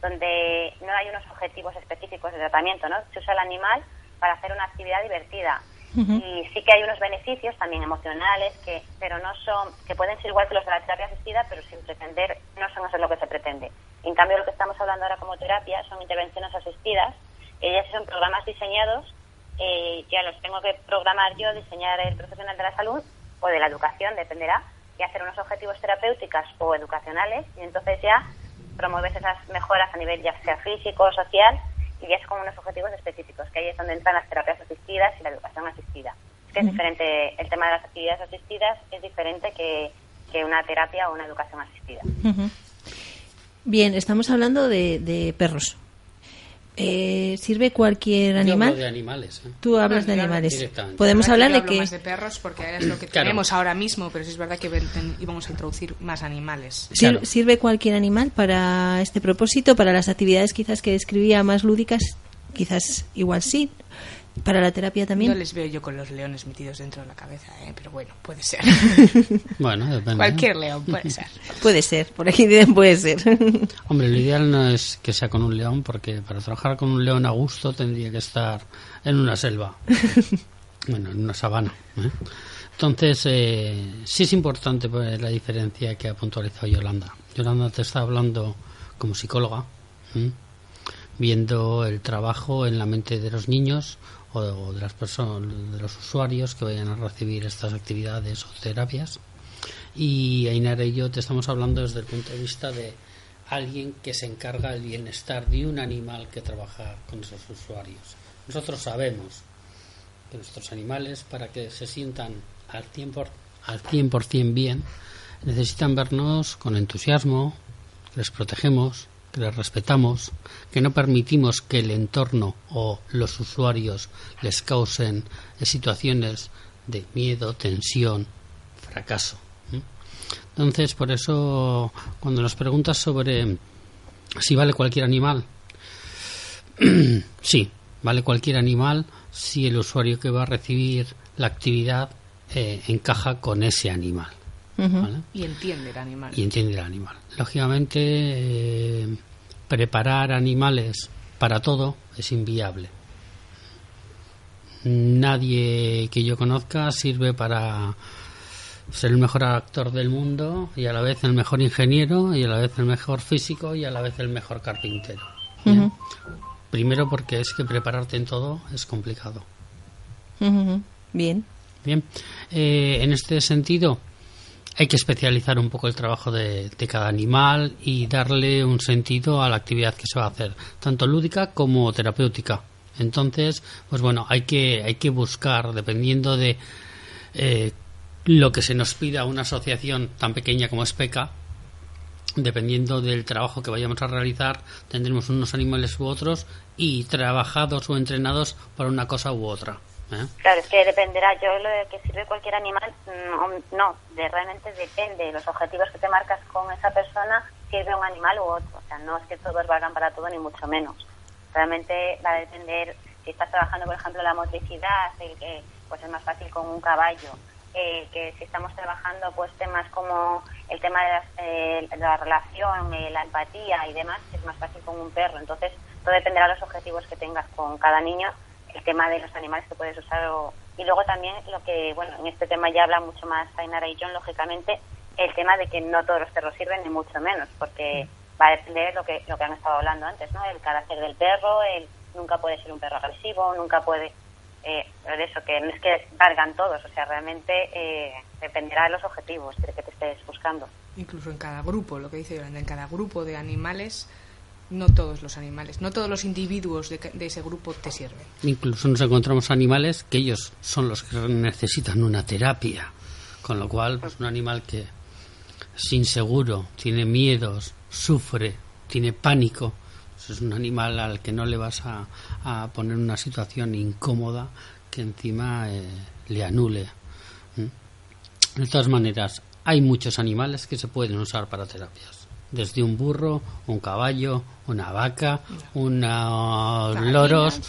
donde no hay unos objetivos específicos de tratamiento, ¿no? Se usa el animal para hacer una actividad divertida. Y sí que hay unos beneficios también emocionales que pero no son que pueden ser igual que los de la terapia asistida, pero sin pretender no son eso lo que se pretende. En cambio, lo que estamos hablando ahora como terapia son intervenciones asistidas. Ellas son programas diseñados, eh, ya los tengo que programar yo, diseñar el profesional de la salud o de la educación, dependerá, y hacer unos objetivos terapéuticas o educacionales, y entonces ya promueves esas mejoras a nivel ya sea físico o social y ya es con unos objetivos específicos, que ahí es donde entran las terapias asistidas y la educación asistida. Es que es diferente, el tema de las actividades asistidas es diferente que, que una terapia o una educación asistida. Bien, estamos hablando de, de perros. Eh, ¿Sirve cualquier animal? de animales. ¿eh? Tú hablas de animales. Podemos hablar de que... más de perros porque es lo que tenemos ahora mismo, pero sí es verdad que íbamos a introducir más animales. ¿Sirve cualquier animal para este propósito? Para las actividades quizás que describía más lúdicas, quizás igual sí. ¿Para la terapia también? No les veo yo con los leones metidos dentro de la cabeza, ¿eh? pero bueno, puede ser. bueno, depende. Cualquier león puede ser. puede ser, por aquí puede ser. Hombre, lo ideal no es que sea con un león, porque para trabajar con un león a gusto tendría que estar en una selva. bueno, en una sabana. ¿eh? Entonces, eh, sí es importante pues, la diferencia que ha puntualizado Yolanda. Yolanda te está hablando como psicóloga. viendo el trabajo en la mente de los niños o de las personas, de los usuarios que vayan a recibir estas actividades o terapias. Y Ainara y yo te estamos hablando desde el punto de vista de alguien que se encarga del bienestar de un animal que trabaja con esos usuarios. Nosotros sabemos que nuestros animales, para que se sientan al 100%, al 100 bien, necesitan vernos con entusiasmo, les protegemos, que les respetamos, que no permitimos que el entorno o los usuarios les causen situaciones de miedo, tensión, fracaso. Entonces, por eso, cuando nos preguntas sobre si vale cualquier animal, sí, vale cualquier animal si el usuario que va a recibir la actividad eh, encaja con ese animal. Y entiende el animal. Y entiende el animal. Lógicamente, eh, preparar animales para todo es inviable. Nadie que yo conozca sirve para ser el mejor actor del mundo y a la vez el mejor ingeniero y a la vez el mejor físico y a la vez el mejor carpintero. Primero porque es que prepararte en todo es complicado. Bien. Bien. Eh, en este sentido, hay que especializar un poco el trabajo de, cada animal y darle un sentido a la actividad que se va a hacer, tanto lúdica como terapéutica. Entonces, pues bueno, hay que, hay que buscar, dependiendo de eh, lo que se nos pida una asociación tan pequeña como es PECA, dependiendo del trabajo que vayamos a realizar, tendremos unos animales u otros y trabajados o entrenados para una cosa u otra. ¿Eh? Claro, es que dependerá. Yo lo de que sirve cualquier animal, no, de realmente depende de los objetivos que te marcas con esa persona, sirve un animal u otro. O sea, no es que todos valgan para todo, ni mucho menos. Realmente va a depender, si estás trabajando, por ejemplo, la motricidad, pues es más fácil con un caballo. Eh, que si estamos trabajando pues temas como el tema de, eh, la relación, la empatía y demás, es más fácil con un perro. Entonces, todo dependerá de los objetivos que tengas con cada niño el tema de los animales que puedes usar y luego también lo que bueno en este tema ya habla mucho más Ainara y John lógicamente el tema de que no todos los perros sirven ni mucho menos porque va a depender lo que lo que han estado hablando antes no el carácter del perro el nunca puede ser un perro agresivo nunca puede eh, de eso que no es que valgan todos o sea realmente eh, dependerá de los objetivos que te estés buscando. Incluso en cada grupo lo que dice Yolanda en cada grupo de animales no todos los animales, no todos los individuos de, ese grupo te sirven. Incluso nos encontramos animales que ellos son los que necesitan una terapia, con lo cual, pues un animal que es inseguro, tiene miedos, sufre, tiene pánico, pues es un animal al que no le vas a, a poner una situación incómoda que encima eh, le anule. De todas maneras, hay muchos animales que se pueden usar para terapias desde un burro, un caballo, una vaca, unos loros,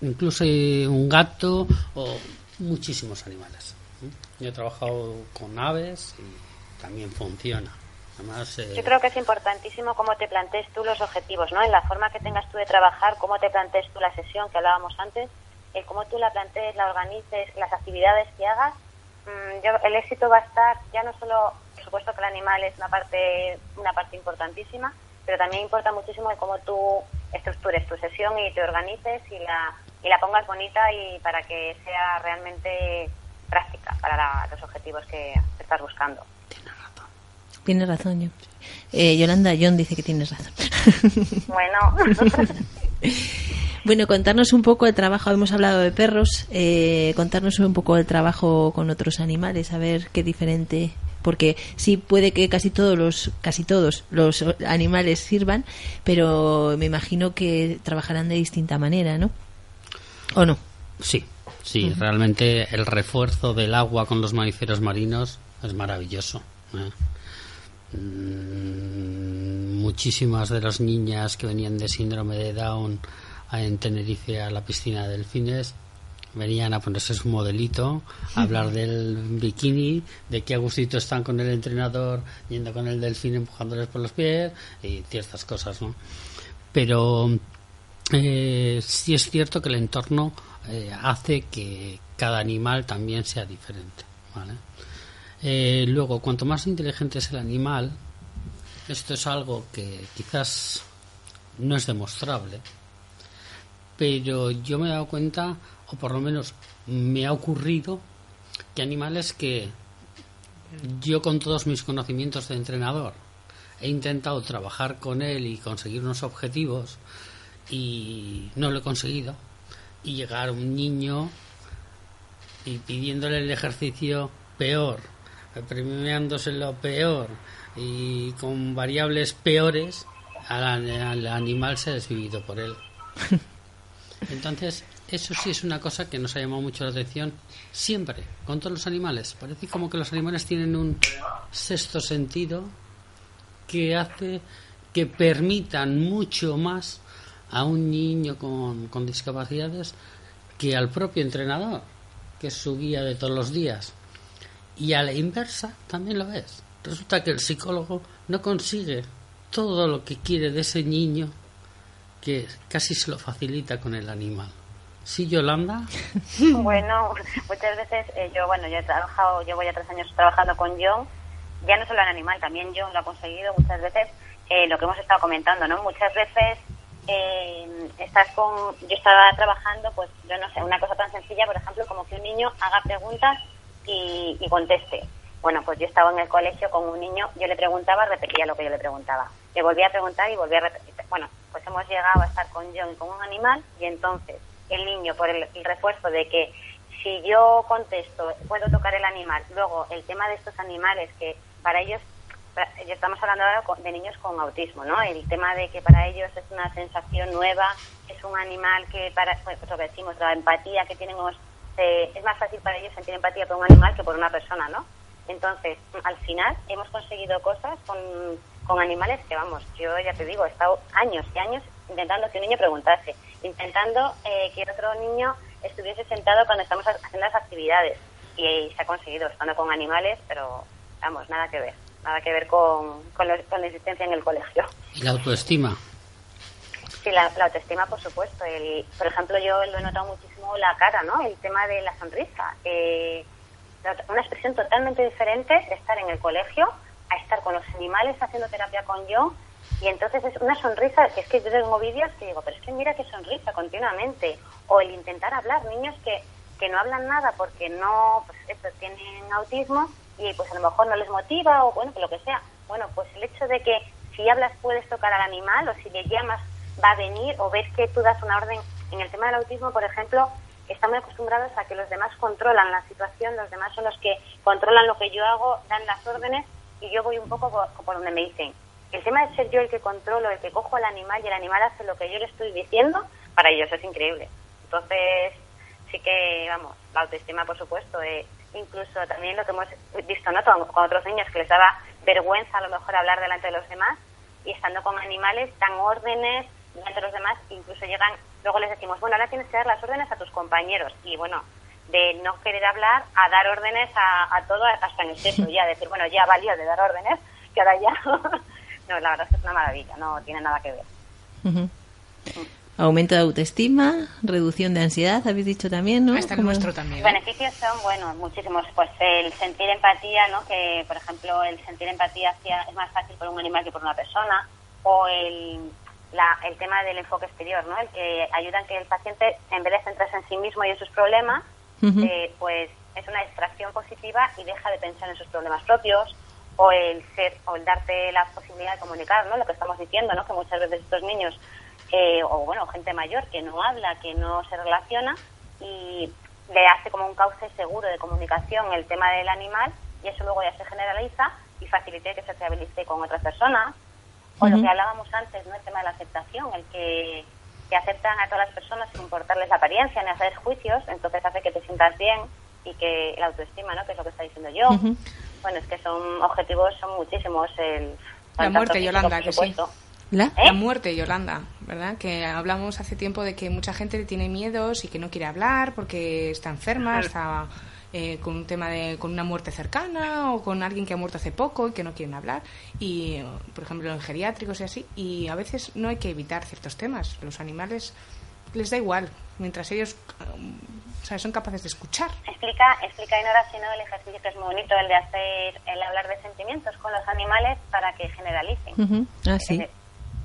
incluso un gato o muchísimos animales. Yo he trabajado con aves y también funciona. Además, eh, Yo creo que es importantísimo cómo te plantees tú los objetivos, ¿no? En la forma que tengas tú de trabajar, cómo te plantees tú la sesión que hablábamos antes, el cómo tú la plantees, la organices, las actividades que hagas. Mm, el éxito va a estar ya no solo supuesto que el animal es una parte, una parte importantísima, pero también importa muchísimo el cómo tú estructures tu sesión y te organices y la, y la pongas bonita y para que sea realmente práctica para los objetivos que estás buscando. Tienes razón. Tienes razón, yo. Eh, Yolanda, John dice que tienes razón. Bueno. Bueno, contarnos un poco el trabajo, hemos hablado de perros, eh, contarnos un poco el trabajo con otros animales, a ver qué diferente porque sí puede que casi todos los casi todos los animales sirvan, pero me imagino que trabajarán de distinta manera, ¿no? ¿O no? Sí, sí, realmente el refuerzo del agua con los mamíferos marinos es maravilloso. ¿eh? Mm, muchísimas de las niñas que venían de síndrome de Down en Tenerife a la piscina de delfines venían a ponerse su modelito, a hablar del bikini, de qué agustito están con el entrenador, yendo con el delfín empujándoles por los pies y ciertas cosas, ¿no? Pero eh, sí es cierto que el entorno eh, hace que cada animal también sea diferente, ¿vale? Eh, luego, cuanto más inteligente es el animal, esto es algo que quizás no es demostrable. Pero yo me he dado cuenta, o por lo menos me ha ocurrido, que animales que yo con todos mis conocimientos de entrenador he intentado trabajar con él y conseguir unos objetivos y no lo he conseguido. Y llegar un niño y pidiéndole el ejercicio peor, premiándoselo peor y con variables peores, al, al animal se ha desvivido por él. Entonces, eso sí es una cosa que nos ha llamado mucho la atención siempre, con todos los animales. Parece como que los animales tienen un sexto sentido que hace que permitan mucho más a un niño con, discapacidades que al propio entrenador, que es su guía de todos los días. Y a la inversa también lo ves. Resulta que el psicólogo no consigue todo lo que quiere de ese niño que casi se lo facilita con el animal. ¿Sí, Yolanda? Bueno, muchas veces eh, yo, bueno, yo he trabajado, llevo ya tres años trabajando con John, ya no solo en animal, también John lo ha conseguido muchas veces, eh, lo que hemos estado comentando, ¿no? Muchas veces eh, estás con, yo estaba trabajando, pues yo no sé, una cosa tan sencilla, por ejemplo, como que un niño haga preguntas y, y conteste. Bueno, pues yo estaba en el colegio con un niño, yo le preguntaba, repetía lo que yo le preguntaba. Le volvía a preguntar y volvía a repetir. Bueno, pues hemos llegado a estar con John con un animal y entonces el niño, por el, refuerzo de que si yo contesto, puedo tocar el animal. Luego, el tema de estos animales, que para ellos, ya estamos hablando ahora de niños con autismo, ¿no? El tema de que para ellos es una sensación nueva, es un animal que, para, pues lo que decimos, la empatía que tienen, los- eh, es más fácil para ellos sentir empatía por un animal que por una persona, ¿no? Entonces, al final, hemos conseguido cosas con, con animales que, vamos, yo ya te digo, he estado años y años intentando que un niño preguntase, intentando eh, que otro niño estuviese sentado cuando estamos ha- haciendo las actividades. Y, se ha conseguido estando con animales, pero, vamos, nada que ver. Nada que ver con, con la existencia en el colegio. Y la autoestima. Sí, la, la autoestima, por supuesto. El, por ejemplo, yo lo he notado muchísimo la cara, ¿no? El tema de la sonrisa. Eh, una expresión totalmente diferente de estar en el colegio a estar con los animales haciendo terapia con yo. Y entonces es una sonrisa, que es que yo tengo vídeos que digo, pero es que mira qué sonrisa continuamente. O el intentar hablar, niños que, que no hablan nada porque no, pues esto, tienen autismo y pues a lo mejor no les motiva o bueno, que lo que sea. Bueno, pues el hecho de que si hablas puedes tocar al animal o si le llamas va a venir o ves que tú das una orden. En el tema del autismo, por ejemplo, estamos acostumbrados a que los demás controlan la situación, los demás son los que controlan lo que yo hago, dan las órdenes y yo voy un poco por, donde me dicen. El tema de ser yo el que controlo, el que cojo al animal y el animal hace lo que yo le estoy diciendo, para ellos es increíble. Entonces, sí que, vamos, la autoestima, por supuesto, eh, incluso también lo que hemos visto ¿no? con, con otros niños que les daba vergüenza a lo mejor hablar delante de los demás y estando con animales dan órdenes delante de los demás, incluso llegan, luego les decimos, bueno, ahora tienes que dar las órdenes a tus compañeros y bueno, de no querer hablar a dar órdenes a, a todo hasta en exceso, ya decir, bueno, ya valió de dar órdenes, que ahora ya, no, la verdad es que es una maravilla, no tiene nada que ver. Ujú. Aumento de autoestima, reducción de ansiedad, habéis dicho también, ¿no? Está el Como- nuestro también. Los beneficios son, bueno, muchísimos. Pues el sentir empatía, ¿no? Que, por ejemplo, el sentir empatía hacia, es más fácil por un animal que por una persona. O el, la- el tema del enfoque exterior, ¿no? El que ayuda a que el paciente, en vez de centrarse en sí mismo y en sus problemas, Eh, pues es una distracción positiva y deja de pensar en sus problemas propios. O el ser, o el darte la posibilidad de comunicar, ¿no? Lo que estamos diciendo, ¿no? Que muchas veces estos niños eh, o bueno, gente mayor que no habla, que no se relaciona y le hace como un cauce seguro de comunicación el tema del animal y eso luego ya se generaliza y facilita que se fiabilice con otras personas. O lo que hablábamos antes, ¿no? El tema de la aceptación, el que, que aceptan a todas las personas sin importarles la apariencia ni hacer juicios, entonces hace que te sientas bien y que la autoestima, ¿no? Que es lo que está diciendo yo. Bueno, es que son objetivos, son muchísimos. El, La muerte, físico, Yolanda, que sí. ¿La? ¿Eh? La muerte, Yolanda, ¿verdad? Que hablamos hace tiempo de que mucha gente tiene miedos y que no quiere hablar porque está enferma, está eh, con un tema de con una muerte cercana o con alguien que ha muerto hace poco y que no quieren hablar y por ejemplo en geriátricos y así y a veces no hay que evitar ciertos temas. Los animales les da igual mientras ellos um, o sea, son capaces de escuchar. Explica, explica Inora, si no, el ejercicio que es muy bonito, el de hacer, el hablar de sentimientos con los animales para que generalicen. Ah, sí. Eh,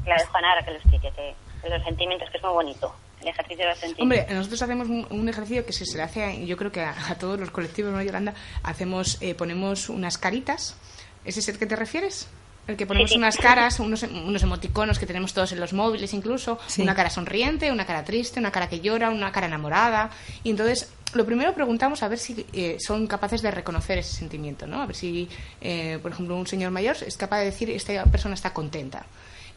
la dejo a Nara que lo explique, que los sentimientos, que es muy bonito. El ejercicio. Hombre, nosotros hacemos un, ejercicio que se, se le hace, yo creo que a, todos los colectivos, ¿no, Yolanda? Hacemos, eh, ponemos unas caritas. ¿Ese es el que te refieres? El que ponemos unas caras, unos, unos emoticonos que tenemos todos en los móviles incluso, una cara sonriente, una cara triste, una cara que llora, una cara enamorada. Y entonces, lo primero preguntamos a ver si eh, son capaces de reconocer ese sentimiento, ¿no? A ver si, eh, por ejemplo, un señor mayor es capaz de decir esta persona está contenta.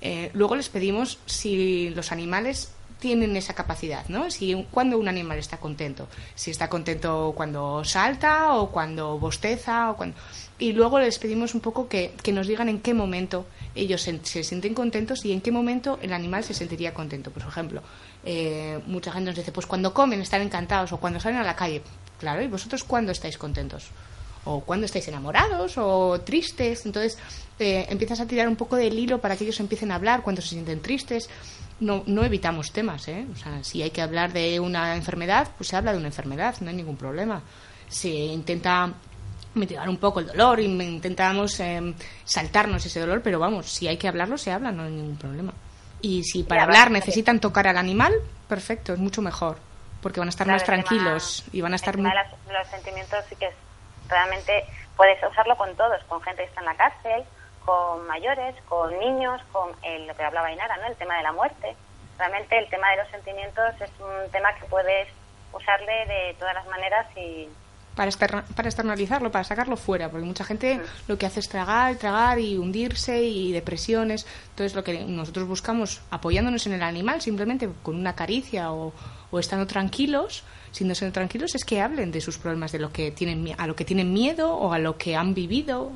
Eh, luego les pedimos si los animales tienen esa capacidad, ¿no? Si cuando un animal está contento, si está contento cuando salta o cuando bosteza o cuando y luego les pedimos un poco que, nos digan en qué momento ellos se, sienten contentos y en qué momento el animal se sentiría contento. Por ejemplo, eh, mucha gente nos dice, pues cuando comen están encantados o cuando salen a la calle. Claro, ¿y vosotros cuándo estáis contentos? O cuando estáis enamorados o tristes. Entonces eh, empiezas a tirar un poco del hilo para que ellos empiecen a hablar cuando se sienten tristes. No, no evitamos temas, ¿eh? O sea, si hay que hablar de una enfermedad, pues se habla de una enfermedad, no hay ningún problema. Se intenta mitigar un poco el dolor y intentamos em, saltarnos ese dolor, pero vamos, si hay que hablarlo, se habla, no hay ningún problema. Y si para hablar necesitan tocar al animal, perfecto, es mucho mejor, porque van a estar más tranquilos y van a estar... Muy... Los sentimientos sí que realmente puedes usarlo con todos, con gente que está en la cárcel, con mayores, con niños, con lo que hablaba Inara, ¿no? el tema de la muerte. Realmente el tema de los sentimientos es un tema que puedes usarle de todas las maneras y para, para externalizarlo, para sacarlo fuera, porque mucha gente lo que hace es tragar, tragar y hundirse y depresiones. Entonces, lo que nosotros buscamos, apoyándonos en el animal, simplemente con una caricia o, estando tranquilos, siendo tranquilos, es que hablen de sus problemas, de lo que tienen, a lo que tienen miedo o a lo que han vivido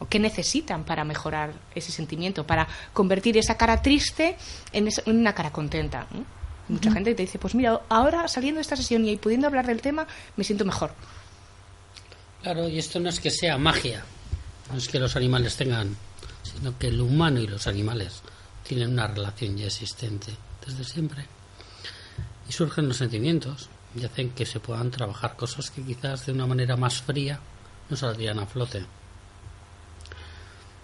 o qué necesitan para mejorar ese sentimiento, para convertir esa cara triste en, una cara contenta. Mucha gente te dice, pues mira, ahora saliendo de esta sesión y pudiendo hablar del tema, me siento mejor. Claro, y esto no es que sea magia, no es que los animales tengan, sino que el humano y los animales tienen una relación ya existente desde siempre. Y surgen los sentimientos y hacen que se puedan trabajar cosas que quizás de una manera más fría no saldrían a flote.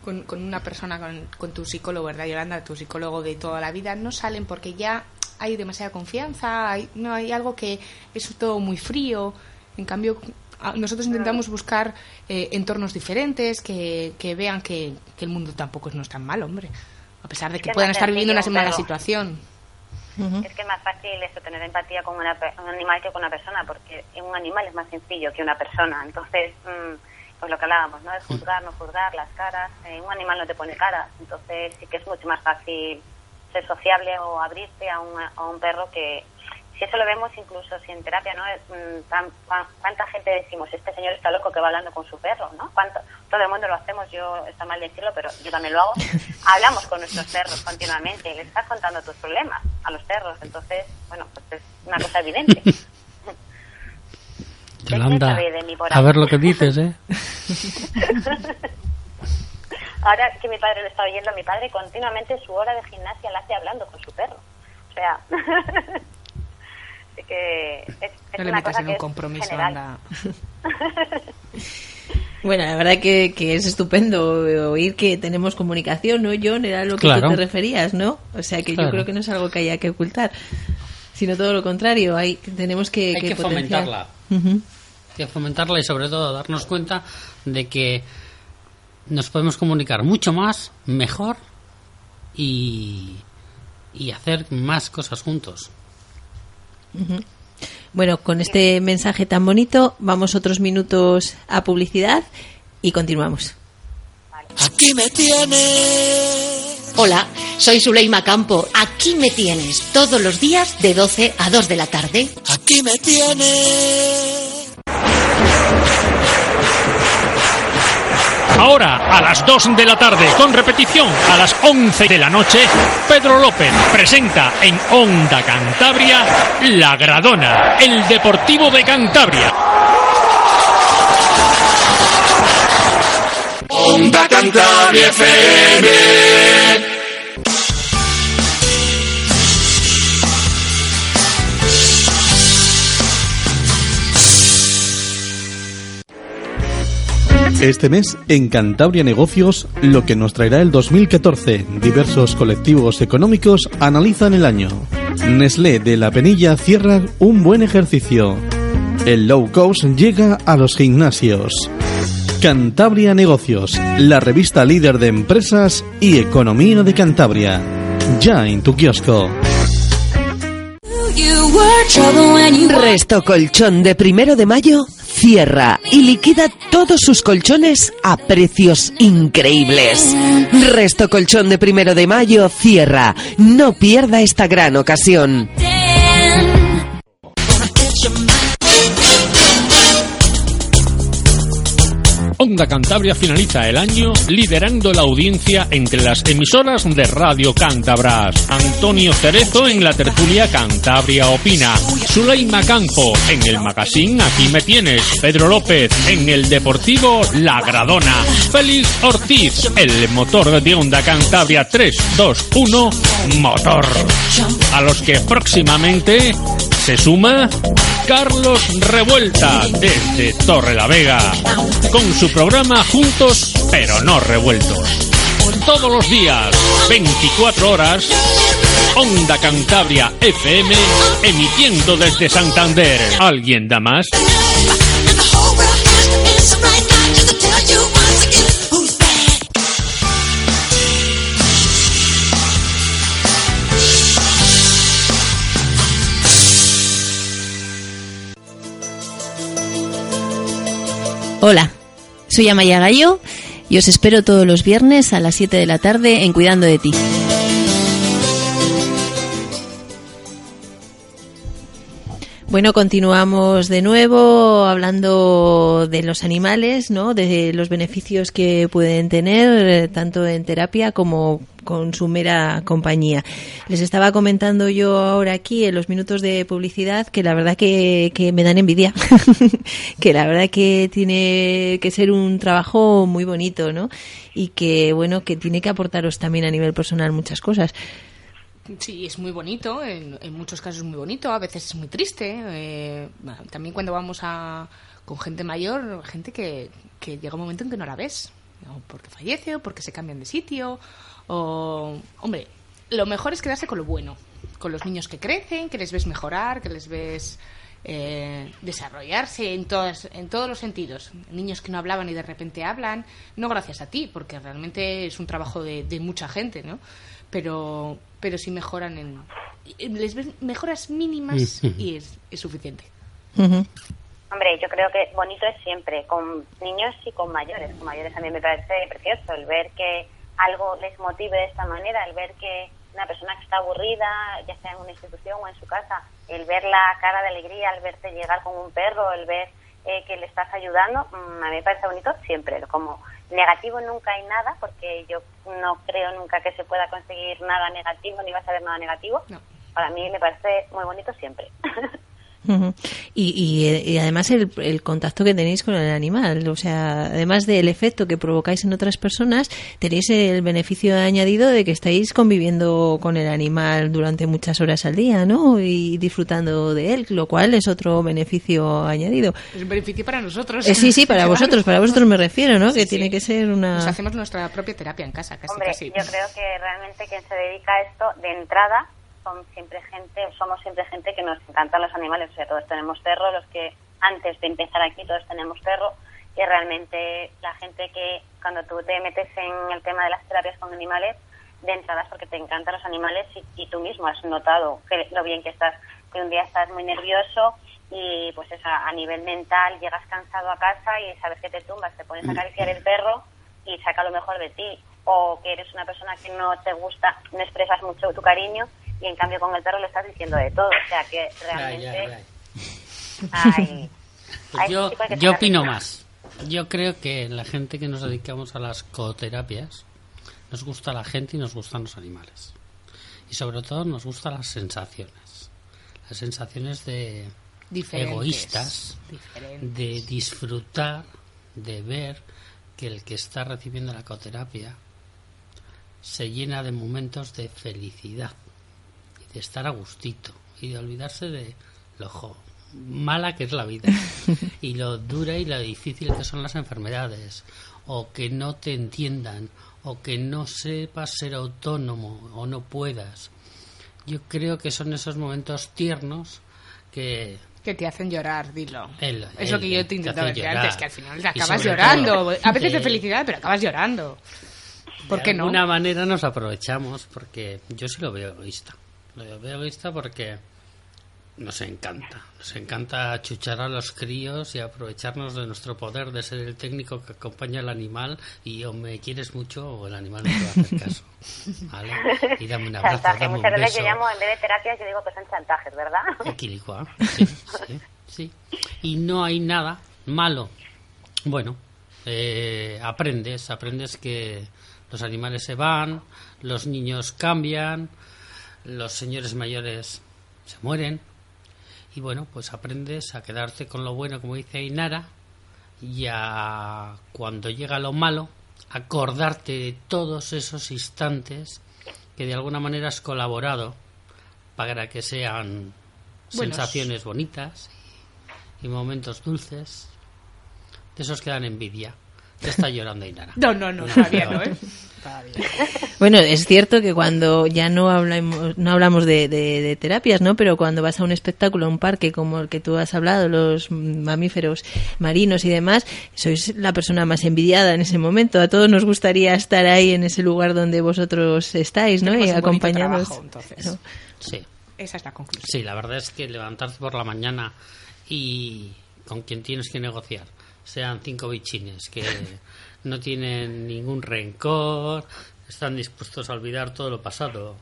Con, con una persona, con, con, tu psicólogo, ¿verdad, Yolanda? Tu psicólogo de toda la vida, no salen porque ya hay demasiada confianza, hay, no hay algo que es todo muy frío. En cambio, nosotros intentamos buscar eh, entornos diferentes que, que vean que, que, el mundo tampoco no es tan mal, hombre. A pesar de que, puedan estar viviendo una mala situación. Es que es más fácil eso, tener empatía con un animal que con una persona, porque un animal es más sencillo que una persona. Entonces, mm, pues lo que hablábamos, ¿no? Es juzgar, no juzgar, las caras. Eh, un animal no te pone caras, entonces sí que es mucho más fácil ser sociable o abrirte a un, a un perro que, si eso lo vemos incluso si en terapia, ¿no? Mm, ¿Cuánta gente decimos, este señor está loco que va hablando con su perro, ¿no? ¿Cuánto? Todo el mundo lo hacemos, yo está mal decirlo, pero yo también lo hago. Hablamos con nuestros perros continuamente y les estás contando tus problemas a los perros, entonces, bueno, pues es una cosa evidente. a ver lo que dices, ¿eh? Ahora que mi padre lo está oyendo, mi padre continuamente su hora de gimnasia la hace hablando con su perro. O sea, que es, una cosa que un compromiso, Bueno, la verdad que, es estupendo oír que tenemos comunicación, ¿no, John? Era lo que tú te referías, ¿no? O sea, que yo creo que no es algo que haya que ocultar, sino todo lo contrario, hay, tenemos que, hay que, fomentarla. Que fomentarla y sobre todo darnos cuenta de que nos podemos comunicar mucho más, mejor y, y hacer más cosas juntos. Bueno, con este mensaje tan bonito, vamos otros minutos a publicidad y continuamos. Aquí me tienes. Hola, soy Zuleima Campo. Aquí me tienes todos los días de 12 a 2 de la tarde. Aquí me tienes. Ahora, a las 2 de la tarde, con repetición a las 11 de la noche, Pedro López presenta en Onda Cantabria La Gradona, el Deportivo de Cantabria. Onda Cantabria FM. Este mes, en Cantabria Negocios, lo que nos traerá el 2014. Diversos colectivos económicos analizan el año. Nestlé de la Penilla cierra un buen ejercicio. El low cost llega a los gimnasios. Cantabria Negocios, la revista líder de empresas y economía de Cantabria. Ya en tu kiosco. Resto Colchón de primero de mayo cierra y liquida todos sus colchones a precios increíbles. Resto Colchón de primero de mayo cierra. No pierda esta gran ocasión. Onda Cantabria finaliza el año liderando la audiencia entre las emisoras de Radio Cántabras. Antonio Cerezo en la tertulia Cantabria Opina. Zuleima Campo en el magazine Aquí me tienes. Pedro López en el deportivo La Gradona. Félix Ortiz, el motor de Onda Cantabria 321 Motor. A los que próximamente se suma Carlos Revuelta desde Torre la Vega con su programa Juntos pero no revueltos. Todos los días, 24 horas, Onda Cantabria FM emitiendo desde Santander. ¿Alguien da más? Hola, soy Amaya Gallo y os espero todos los viernes a las 7 de la tarde en Cuidando de ti. Bueno, continuamos de nuevo hablando de los animales, ¿no? De los beneficios que pueden tener eh, tanto en terapia como con su mera compañía. Les estaba comentando yo ahora aquí en los minutos de publicidad que la verdad que, que me dan envidia, que la verdad que tiene que ser un trabajo muy bonito, ¿no? Y que bueno, que tiene que aportaros también a nivel personal muchas cosas. Sí, es muy bonito, en, muchos casos es muy bonito, a veces es muy triste. eh, también cuando vamos a, con gente mayor, gente que, que llega un momento en que no la ves, o porque fallece, o porque se cambian de sitio, o... Hombre, lo mejor es quedarse con lo bueno, con los niños que crecen, que les ves mejorar, que les ves eh, desarrollarse en, todas, en todos los sentidos. Niños que no hablaban y de repente hablan, no gracias a ti, porque realmente es un trabajo de, de mucha gente, ¿no? Pero, pero sí mejoran en... Les ves mejoras mínimas y es, es suficiente. Hombre, yo creo que bonito es siempre, con niños y con mayores. Con mayores a mí me parece precioso el ver que algo les motive de esta manera, el ver que una persona que está aburrida, ya sea en una institución o en su casa, el ver la cara de alegría, el verte llegar con un perro, el ver eh, que le estás ayudando, mm, a mí me parece bonito siempre. Como negativo nunca hay nada, porque yo no creo nunca que se pueda conseguir nada negativo, ni vas a ver nada negativo. Para mí me parece muy bonito siempre. Ujú. Y, y, y además el, el contacto que tenéis con el animal, o sea, además del efecto que provocáis en otras personas, tenéis el beneficio añadido de que estáis conviviendo con el animal durante muchas horas al día, ¿no? Y disfrutando de él, lo cual es otro beneficio añadido. Es un beneficio para nosotros. Eh, sí, sí, para vosotros, para vosotros me refiero, ¿no? Sí, que sí. tiene que ser una... Nos hacemos nuestra propia terapia en casa, casi, Hombre, casi. yo creo que realmente quien se dedica a esto de entrada son siempre gente, somos siempre gente que nos encantan los animales, o sea, todos tenemos perro, los que antes de empezar aquí todos tenemos perro y realmente la gente que cuando tú te metes en el tema de las terapias con animales, de entrada es porque te encantan los animales y, y tú mismo has notado que lo bien que estás, que un día estás muy nervioso y pues eso, a nivel mental llegas cansado a casa y sabes que te tumbas, te pones a acariciar el perro y saca lo mejor de ti. O que eres una persona que no te gusta, no expresas mucho tu cariño y en cambio con el perro le estás diciendo de todo. O sea que realmente hay, Pues hay yo, que yo opino más. Yo creo que la gente que nos dedicamos a las coterapias nos gusta la gente y nos gustan los animales. Y sobre todo nos gustan las sensaciones. Las sensaciones de Diferentes, egoístas, diferentes. de disfrutar, de ver que el que está recibiendo la coterapia se llena de momentos de felicidad estar a gustito y de olvidarse de lo jo, mala que es la vida y lo dura y lo difícil que son las enfermedades o que no te entiendan o que no sepas ser autónomo o no puedas. Yo creo que son esos momentos tiernos que que te hacen llorar, dilo. El- es lo que yo te te intentaba decir antes, que al final te acabas llorando. todo A veces de felicidad, pero acabas llorando. ¿Por de qué no? alguna manera nos aprovechamos porque yo sí lo veo egoísta. Lo veo egoísta porque nos encanta. Nos encanta achuchar a los críos y aprovecharnos de nuestro poder de ser el técnico que acompaña al animal y o me quieres mucho o el animal no te va a hacer caso. ¿Vale? Y dame un abrazo, Chantaje. dame un Muchas veces beso. yo llamo, en vez de terapias, yo digo que son chantajes, ¿verdad? Equilicua, sí, sí, sí. Y no hay nada malo. Bueno, eh, aprendes, aprendes que los animales se van, los niños cambian, los señores mayores se mueren. Y bueno, pues aprendes a quedarte con lo bueno, como dice Ainara, y a cuando llega lo malo, acordarte de todos esos instantes que de alguna manera has colaborado para que sean Buenos. sensaciones bonitas y momentos dulces. De esos que dan envidia. Te está llorando Ainara. No, no, no, todavía no, ¿eh? Todavía. Bueno, es cierto que cuando ya no hablamos, no hablamos de, de- de terapias, ¿no? Pero cuando vas a un espectáculo, a un parque como el que tú has hablado, los mamíferos marinos y demás, sois la persona más envidiada en ese momento. A todos nos gustaría estar ahí en ese lugar donde vosotros estáis, ¿no? Tenemos Y acompañados. trabajo, entonces. Claro. Sí. Esa es la conclusión. Sí, la verdad es que levantarte por la mañana y con quien tienes que negociar sean cinco bichines que no tienen ningún rencor, están dispuestos a olvidar todo lo pasado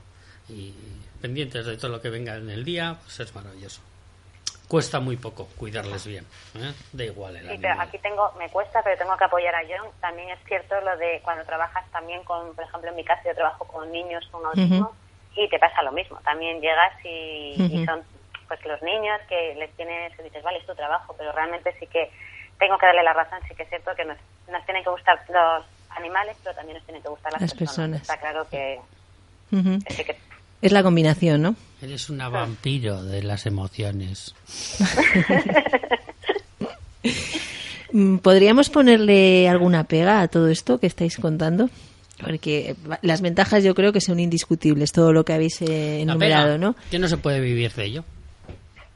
y pendientes de todo lo que venga en el día, pues es maravilloso. Cuesta muy poco cuidarles bien, ¿eh? da igual el Sí, pero aquí tengo, me cuesta, pero tengo que apoyar a John. También es cierto lo de cuando trabajas también con, por ejemplo, en mi caso yo trabajo con niños con autismo y te pasa lo mismo. También llegas y, y Ujú. son pues los niños que les tienes, que dices, vale, es tu trabajo, pero realmente sí que tengo que darle la razón, sí que es cierto que nos, nos tienen que gustar los animales, pero también nos tienen que gustar las, Las personas. Está claro que, Ujú. que Es la combinación, ¿no? Eres una vampiro de las emociones. Mm, ¿Podríamos ponerle alguna pega a todo esto que estáis contando? Porque las ventajas yo creo que son indiscutibles, todo lo que habéis eh, La enumerado, pega, ¿no? Que no se puede vivir de ello.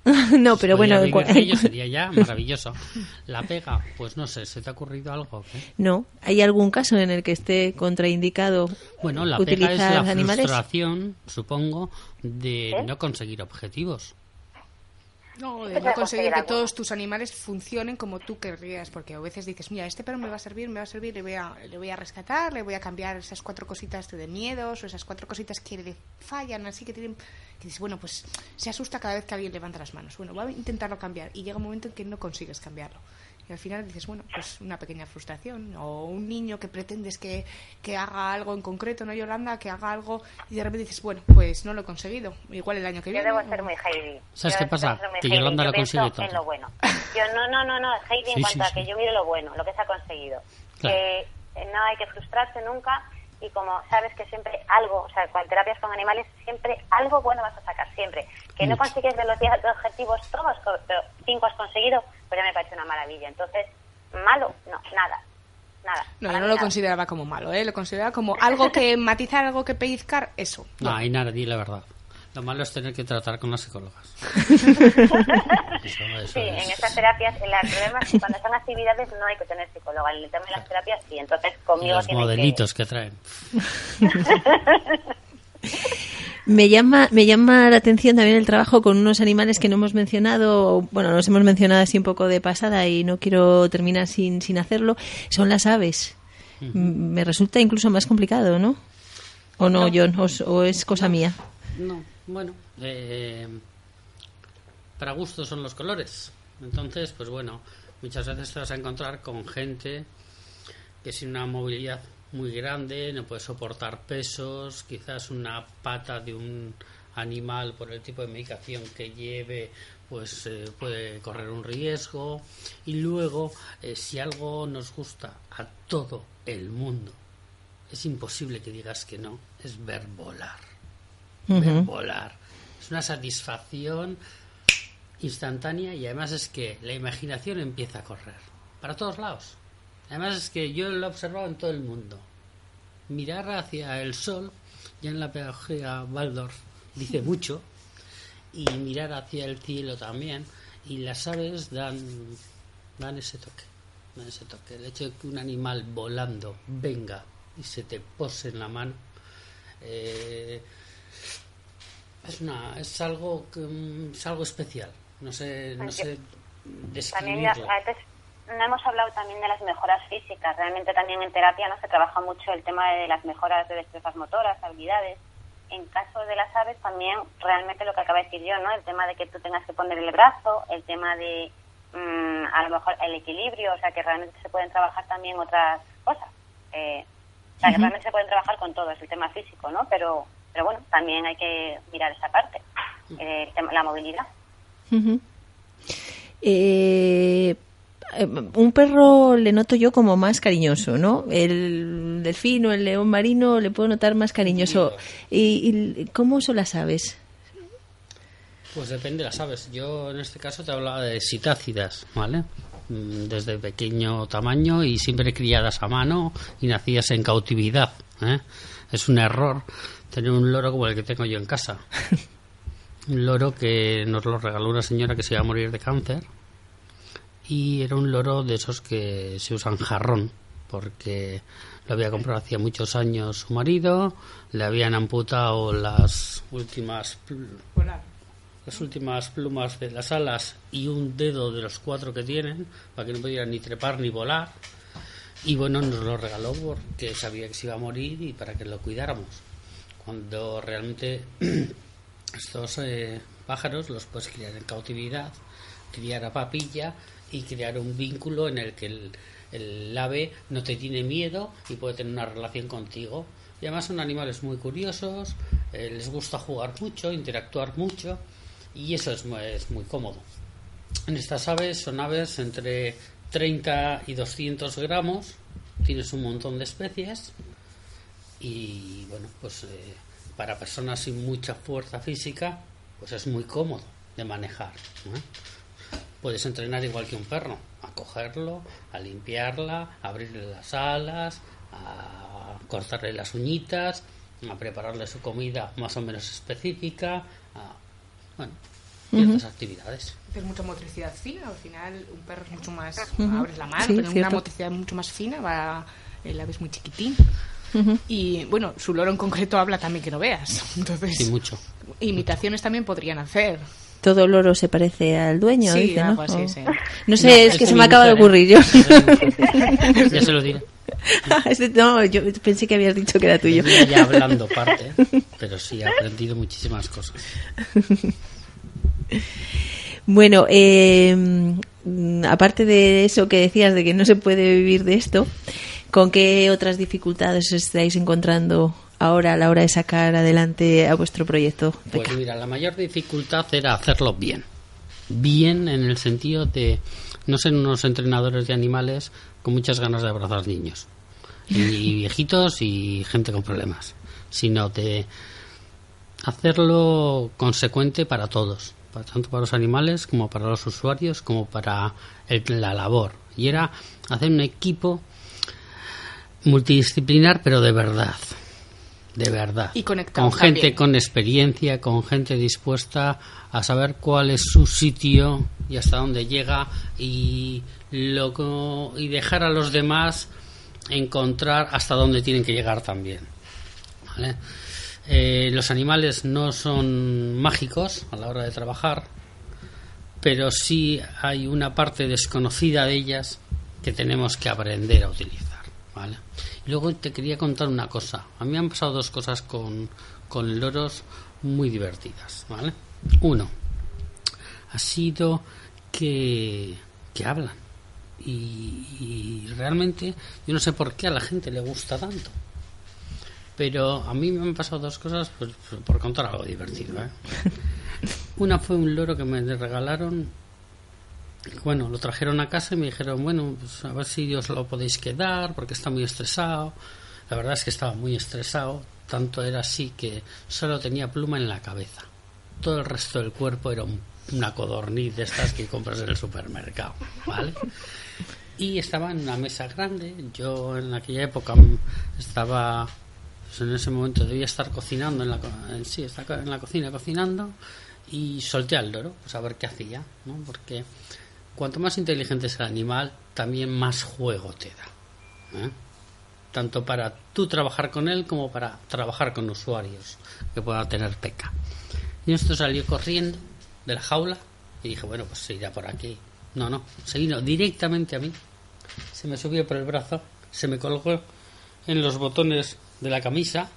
no, pero bueno, ello sería ya maravilloso. La pega, pues no sé, ¿se te ha ocurrido algo? qué? no. ¿Hay algún caso en el que esté contraindicado Bueno, la pega utilizar es la animales? frustración, supongo, de no conseguir objetivos. No, de Eso no conseguir que todos tus animales funcionen como tú querrías, porque a veces dices, mira, este perro me va a servir, me va a servir, le voy a, le voy a rescatar, le voy a cambiar esas cuatro cositas de miedos o esas cuatro cositas que le fallan, así que tienen, que dices, bueno, pues se asusta cada vez que alguien levanta las manos. Bueno, voy a intentarlo cambiar y llega un momento en que no consigues cambiarlo. Y al final dices, bueno, pues una pequeña frustración. O un niño que pretendes que, que haga algo en concreto, ¿no, Yolanda? Que haga algo y de repente dices, bueno, pues no lo he conseguido. Igual el año que Yo viene. debo o- ser muy Heidi. ¿Sabes Yo qué debo pasa? Que. Yolanda Yo lo consigue todo. en lo bueno. Yo no, no, no, no, Heidi en Sí, cuanto sí, a que yo miro lo bueno, lo que se ha conseguido. Claro. Que eh, no hay que frustrarse nunca y como sabes que siempre algo, o sea, con terapias con animales, siempre algo bueno vas a sacar, siempre. Que no consigues de los 10 objetivos todos, pero 5 has conseguido, pues ya me parece una maravilla. Entonces, malo, no, nada. Nada. No, yo no lo nada. consideraba como malo, ¿eh? Lo consideraba como algo que matizar, algo que pellizcar, eso. No, hay nada, di la verdad. Lo malo es tener que tratar con las psicólogas. Eso, eso Sí, es. en estas terapias, el problema es que cuando son actividades no hay que tener psicóloga. En el tema de las terapias sí, entonces Y conmigo los tienen modelitos que traen. Me llama, me llama la atención también el trabajo con unos animales que no hemos mencionado, bueno, los hemos mencionado así un poco de pasada y no quiero terminar sin, sin hacerlo, son las aves. M- Me resulta incluso más complicado, ¿no? ¿O no, No. John? ¿O, s- o es cosa mía? No, bueno, eh, para gusto son los colores. Entonces, pues bueno, muchas veces te vas a encontrar con gente que sin una movilidad muy grande, no puede soportar pesos, quizás una pata de un animal por el tipo de medicación que lleve, pues eh, puede correr un riesgo. Y luego, eh, si algo nos gusta a todo el mundo, es imposible que digas que no, es ver volar ver volar. Es una satisfacción instantánea y además es que la imaginación empieza a correr para todos lados. Además es que yo lo he observado en todo el mundo. Mirar hacia el sol, ya en la pedagogía Waldorf dice mucho, y mirar hacia el cielo también, y las aves dan, dan ese toque, dan ese toque. El hecho de que un animal volando venga y se te pose en la mano, eh, es, una, es, algo, mm, es algo especial. No sé, no sé También ya, a veces no hemos hablado también de las mejoras físicas. Realmente también en terapia no se trabaja mucho el tema de las mejoras de destrezas motoras, habilidades. En caso de las aves también realmente lo que acaba de decir yo, ¿no? El tema de que tú tengas que poner el brazo, el tema de mm, a lo mejor el equilibrio, o sea que realmente se pueden trabajar también otras cosas. Eh, o sea que realmente se pueden trabajar con todo, es el tema físico, ¿no? Pero, pero bueno, también hay que mirar esa parte, el tema, la movilidad. eh, un perro le noto yo como más cariñoso, ¿no? El delfín o el león marino le puedo notar más cariñoso. ¿Y, y cómo son las aves? Pues depende de las aves. Yo en este caso te hablaba de sitácidas, ¿vale? Mm, Desde pequeño tamaño y siempre criadas a mano y nacidas en cautividad. ¿eh? Es un error tener un loro como el que tengo yo en casa. Un loro que nos lo regaló una señora que se iba a morir de cáncer y era un loro de esos que se usan jarrón porque lo había comprado hacía muchos años su marido, le habían amputado las últimas las últimas plumas de las alas y un dedo de los cuatro que tienen para que no pudieran ni trepar ni volar. Y bueno nos lo regaló porque sabía que se iba a morir y para que lo cuidáramos. Cuando realmente estos eh, pájaros los puedes criar en cautividad criar a papilla y crear un vínculo en el que el, el ave no te tiene miedo y puede tener una relación contigo. Y además son animales muy curiosos, eh, les gusta jugar mucho, interactuar mucho y eso es, es muy cómodo. En estas aves son aves entre 30 y 200 gramos, tienes un montón de especies y bueno, pues eh, para personas sin mucha fuerza física, pues es muy cómodo de manejar. Puedes entrenar igual que un perro, a cogerlo, a limpiarla, a abrirle las alas, a cortarle las uñitas, a prepararle su comida más o menos específica, a, bueno, ciertas actividades. Hacer mucha motricidad fina, al final un perro es mucho más, Ujú. abres la mano, Sí, pero una motricidad mucho más fina, va, el ave es muy chiquitín. Ujú. Y bueno, su loro en concreto habla también que no veas. Entonces, Sí, mucho. imitaciones también podrían hacer. Todo loro se parece al dueño, Sí, dice, ¿no? algo así, O- sí. No sé, No, es que se me acaba de ocurrir yo. Ya se lo diré. Este- no, yo pensé que habías dicho que era tuyo. Ya hablando parte, pero sí he aprendido muchísimas cosas. Bueno, eh, aparte de eso que decías de que no se puede vivir de esto, ¿con qué otras dificultades estáis encontrando ahora a la hora de sacar adelante a vuestro proyecto? Pues mira, la mayor dificultad era hacerlo bien. Bien en el sentido de no ser unos entrenadores de animales con muchas ganas de abrazar niños. Y viejitos y gente con problemas. Sino de hacerlo consecuente para todos. para- Tanto para los animales como para los usuarios como para el- la labor. Y era hacer un equipo multidisciplinar pero de verdad. De verdad. Y conectado Con gente también. con experiencia, con gente dispuesta a saber cuál es su sitio y hasta dónde llega y, lo, y dejar a los demás encontrar hasta dónde tienen que llegar también. ¿vale? Eh, los animales no son mágicos a la hora de trabajar, pero sí hay una parte desconocida de ellas que tenemos que aprender a utilizar. ¿vale? Luego te quería contar una cosa. A mí me han pasado dos cosas con, con loros muy divertidas. ¿vale? Uno, ha sido que, que hablan. Y, y realmente yo no sé por qué a la gente le gusta tanto. Pero a mí me han pasado dos cosas pues, por contar algo divertido. ¿eh? Una fue un loro que me regalaron. Bueno, lo trajeron a casa y me dijeron, bueno, pues a ver si os lo podéis quedar porque está muy estresado. La verdad es que estaba muy estresado. Tanto era así que solo tenía pluma en la cabeza. Todo el resto del cuerpo era un una codorniz de estas que compras en el supermercado, ¿vale? Y estaba en una mesa grande. Yo en aquella época estaba, pues en ese momento debía estar cocinando en la, en, sí, estaba en la cocina cocinando y solté al loro, pues a ver qué hacía, ¿no? Porque cuanto más inteligente es el animal, también más juego te da. ¿eh? Tanto para tú trabajar con él como para trabajar con usuarios que puedan tener peca. Y esto salió corriendo de la jaula y dije, bueno, pues se irá por aquí. No, no, se vino directamente a mí. Se me subió por el brazo, se me colgó en los botones de la camisa,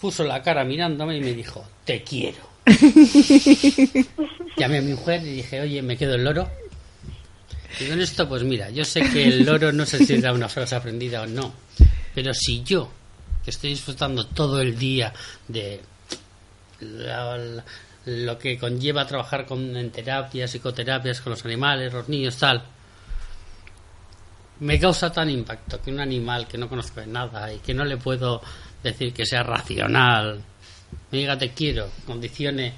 puso la cara mirándome y me dijo, te quiero. Llamé a mi mujer y dije, oye, me quedo el loro. Y con esto, pues mira, yo sé que el loro no sé si era una frase aprendida o no, pero si yo, que estoy disfrutando todo el día de la- lo que conlleva trabajar con, en terapias, psicoterapias con los animales, los niños, tal, me causa tan impacto que un animal que no conozco de nada y que no le puedo decir que sea racional, me diga te quiero, condicione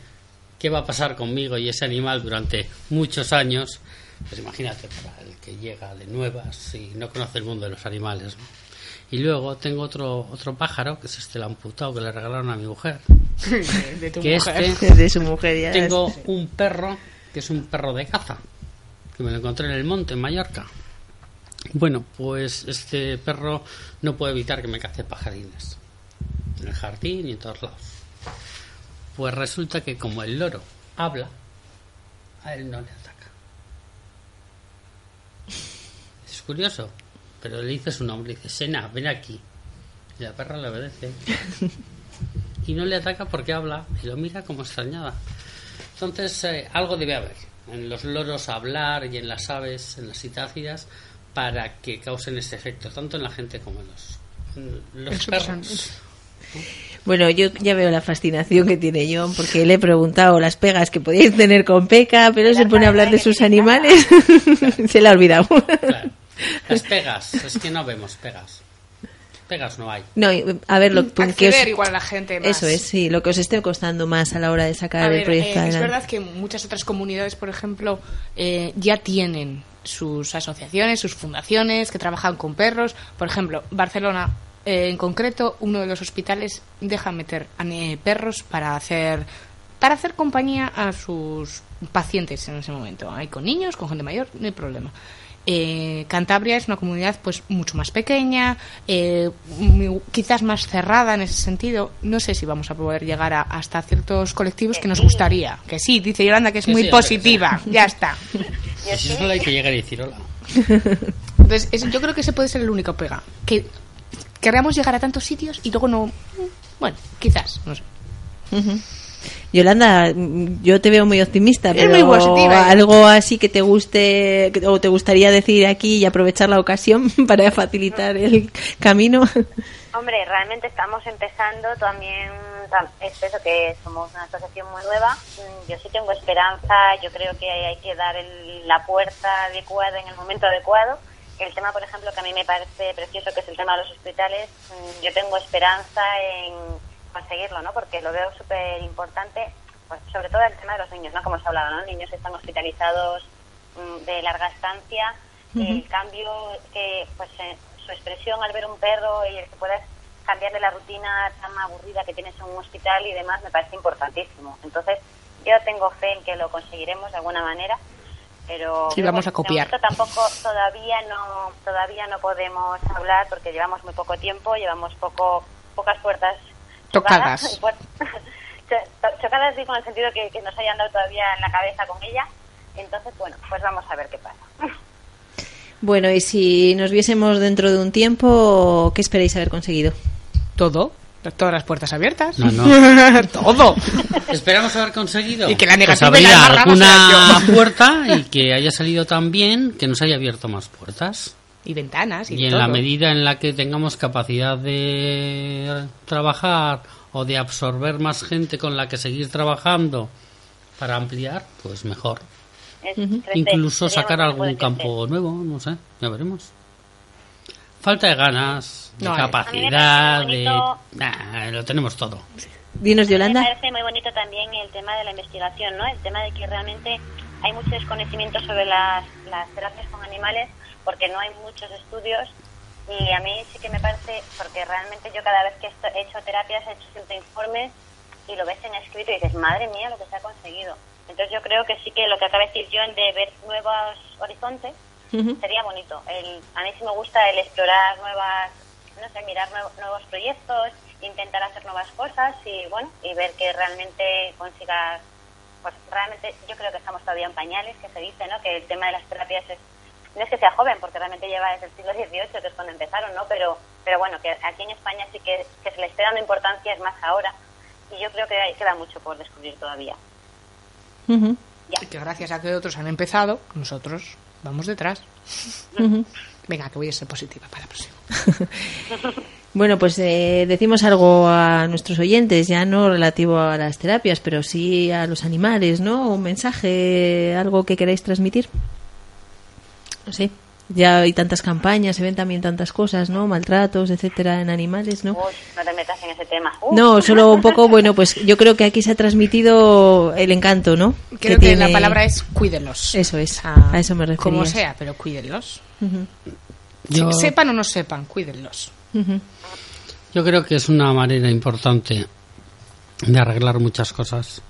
qué va a pasar conmigo y ese animal durante muchos años, pues imagínate para el que llega de nuevas y no conoce el mundo de los animales. ¿no? Y luego tengo otro otro pájaro, que es este el amputado que le regalaron a mi mujer. De tu que mujer. este De su mujer ya. tengo un perro que es un perro de caza que me lo encontré en el monte en Mallorca bueno pues este perro no puede evitar que me cace pajarines en el jardín y en todos lados pues resulta que como el loro habla a él no le ataca. Es curioso pero le dice su nombre dice Sena ven aquí y la perra le obedece. Y no le ataca porque habla y lo mira como extrañada. Entonces, eh, algo debe haber en los loros hablar y en las aves, en las citácidas, para que causen ese efecto, tanto en la gente como en los, en los Eso perros. Bueno, yo ya veo la fascinación que tiene John, porque le he preguntado las pegas que podíais tener con Peca, pero se pone a hablar de sus animales. se le ha olvidado. Claro. Las pegas, es que no vemos pegas. Pegas no hay. No, a ver, lo que os- igual a la gente más. Eso es, sí, lo que os esté costando más a la hora de sacar A el ver, proyecto eh, es verdad que muchas otras comunidades, por ejemplo, eh, ya tienen sus asociaciones, sus fundaciones que trabajan con perros. Por ejemplo, Barcelona, eh, en concreto, uno de los hospitales deja meter a perros para hacer para hacer compañía a sus pacientes en ese momento. Hay con niños, con gente mayor, no hay problema. Eh, Cantabria es una comunidad pues mucho más pequeña, eh, quizás más cerrada en ese sentido. No sé si vamos a poder llegar a, hasta ciertos colectivos que nos gustaría. Que sí, dice Yolanda que es muy sí, positiva. sí. Ya está. Si solo hay que llegar y decir hola. Entonces, es- yo creo que ese puede ser el único pega. Que queramos llegar a tantos sitios y luego no. Bueno, quizás, no sé. Yolanda, yo te veo muy optimista, Es pero muy positiva, ¿eh? algo así que te guste que- o te gustaría decir aquí y aprovechar la ocasión para facilitar el camino. Hombre, realmente estamos empezando también, tam- es eso que somos una asociación muy nueva. Yo sí tengo esperanza, yo creo que hay que dar el- la puerta adecuada en el momento adecuado. El tema, por ejemplo, que a mí me parece precioso, que es el tema de los hospitales, mm, yo tengo esperanza en conseguirlo, ¿no? Porque lo veo súper importante, pues, sobre todo el tema de los niños, ¿no? Como os ha hablado, ¿no? Niños que están hospitalizados mm, de larga estancia, el cambio que, pues, eh, su expresión al ver un perro y el que puedas cambiarle la rutina tan aburrida que tienes en un hospital y demás me parece importantísimo. Entonces, yo tengo fe en que lo conseguiremos de alguna manera, pero Sí, vamos a copiar. momento tampoco todavía no todavía no podemos hablar porque llevamos muy poco tiempo, llevamos poco pocas puertas Tocadas. y puer- cho- chocadas digo en el sentido que, que nos hayan dado todavía en la cabeza con ella. Entonces, bueno, pues vamos a ver qué pasa. Bueno, y si nos viésemos dentro de un tiempo, ¿qué esperáis haber conseguido? Todo. Todas las puertas abiertas. No, no. Todo. Esperamos haber conseguido Y que la pues, negativa y la alguna puerta y que haya salido tan bien que nos haya abierto más puertas. Y ventanas y, Y en todo. la medida en la que tengamos capacidad de trabajar o de absorber más gente con la que seguir trabajando para ampliar, pues mejor. Incluso sacar algún campo nuevo, no sé, ya veremos. Falta de ganas, de No hay. capacidad, de... Nah, lo tenemos todo. Dinos, Yolanda. Me parece muy bonito también el tema de la investigación, ¿no? El tema de que realmente hay mucho desconocimiento sobre las, las terapias con animales porque no hay muchos estudios y a mí sí que me parece, porque realmente yo cada vez que he hecho terapias he hecho siempre informes y lo ves en escrito y dices, madre mía, lo que se ha conseguido. Entonces yo creo que sí que lo que acaba de decir John de ver nuevos horizontes sería bonito. El, a mí sí me gusta el explorar nuevas, no sé, mirar nuevo- nuevos proyectos, intentar hacer nuevas cosas y bueno, y ver que realmente consigas, pues realmente yo creo que estamos todavía en pañales, que se dice, ¿no? Que el tema de las terapias es, no es que sea joven, porque realmente lleva desde el siglo XVIII, que es cuando empezaron, ¿no? Pero, pero bueno, que aquí en España sí que, que se le esté dando importancia es más ahora y yo creo que hay- queda mucho por descubrir todavía. Ujú, Y que gracias a que otros han empezado, nosotros vamos detrás. Venga, que voy a ser positiva para la próxima. Bueno, pues eh, decimos algo a nuestros oyentes, ya no relativo a las terapias, pero sí a los animales, ¿no? Un mensaje, algo que queráis transmitir. No sé, ya hay tantas campañas, se ven también tantas cosas, ¿no? Maltratos, etcétera, en animales, ¿no? Uy, no te metas en ese tema. Uh. No, solo un poco, bueno, pues yo creo que aquí se ha transmitido el encanto, ¿no? Creo que, la palabra es cuídenlos. Eso es, Ah, a eso me refería. Como sea, pero cuídenlos. Ujú, Yo, Se- Sepan o no sepan, cuídenlos. ujú. yo creo que es una manera importante de arreglar muchas cosas,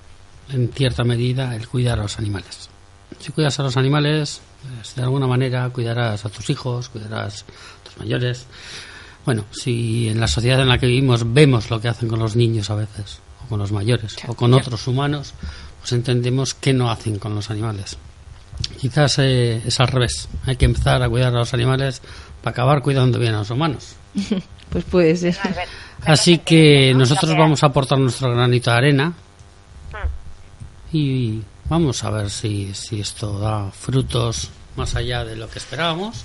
en cierta medida, el cuidar a los animales. Si cuidas a los animales, pues, de alguna manera cuidarás a tus hijos, cuidarás a tus mayores. Bueno, si en la sociedad en la que vivimos vemos lo que hacen con los niños a veces, o con los mayores, o con otros humanos, pues entendemos qué no hacen con los animales. Quizás eh, es al revés. Hay que empezar a cuidar a los animales para acabar cuidando bien a los humanos. Pues puede ser. Así que ¿no? nosotros vamos a aportar nuestro granito de arena Hmm. y vamos a ver si, si esto da frutos más allá de lo que esperábamos.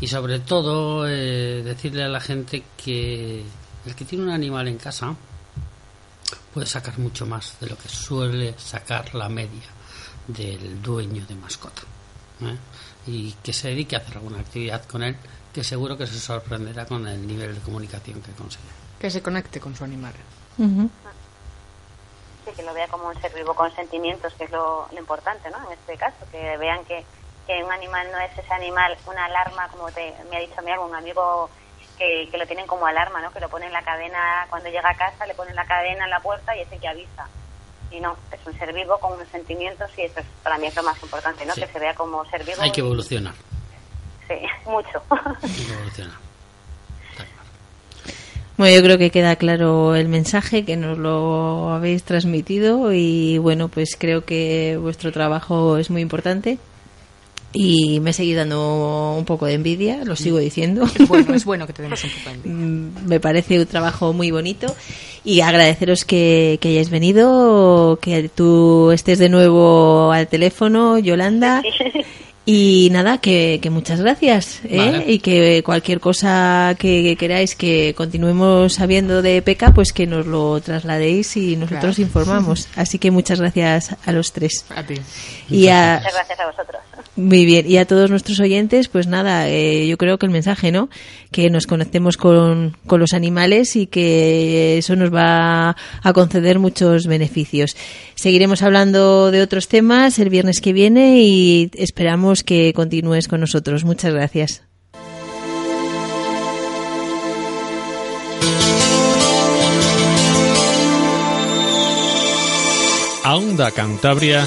Y sobre todo eh, decirle a la gente que el que tiene un animal en casa puede sacar mucho más de lo que suele sacar la media del dueño de mascota. ¿eh? Y que se dedique a hacer alguna actividad con él, que seguro que se sorprenderá con el nivel de comunicación que consigue. Que se conecte con su animal. Sí, que lo vea como un ser vivo con sentimientos, que es lo, lo importante, ¿no? En este caso, que vean que, que un animal no es ese animal, una alarma, como te, me ha dicho a mí algún amigo, que, que lo tienen como alarma, ¿no? Que lo ponen en la cadena, cuando llega a casa, le ponen la cadena en la puerta y ese que avisa. Y no, es un ser vivo con unos sentimientos y eso es, para mí es lo más importante, ¿no? Sí. Que se vea como ser vivo. Hay que evolucionar. Sí, mucho. Hay que evolucionar. Bueno, yo creo que queda claro el mensaje que nos lo habéis transmitido y bueno, pues creo que vuestro trabajo es muy importante y me sigue dando un poco de envidia, lo sigo diciendo. Es bueno, es bueno que te demos un poco de envidia. Mm, me parece un trabajo muy bonito y agradeceros que, que hayáis venido, que tú estés de nuevo al teléfono, Yolanda. Y nada, que, que muchas gracias ¿eh? Vale. y que cualquier cosa que, que queráis que continuemos sabiendo de PECA, pues que nos lo trasladéis y nosotros Claro. informamos. Así que muchas gracias a los tres. A ti. Y a, Muchas gracias a vosotros. Muy bien, y a todos nuestros oyentes, pues nada, eh, yo creo que el mensaje, ¿no? Que nos conectemos con, con los animales y que eso nos va a conceder muchos beneficios. Seguiremos hablando de otros temas el viernes que viene y esperamos que continúes con nosotros. Muchas gracias. A Onda Cantabria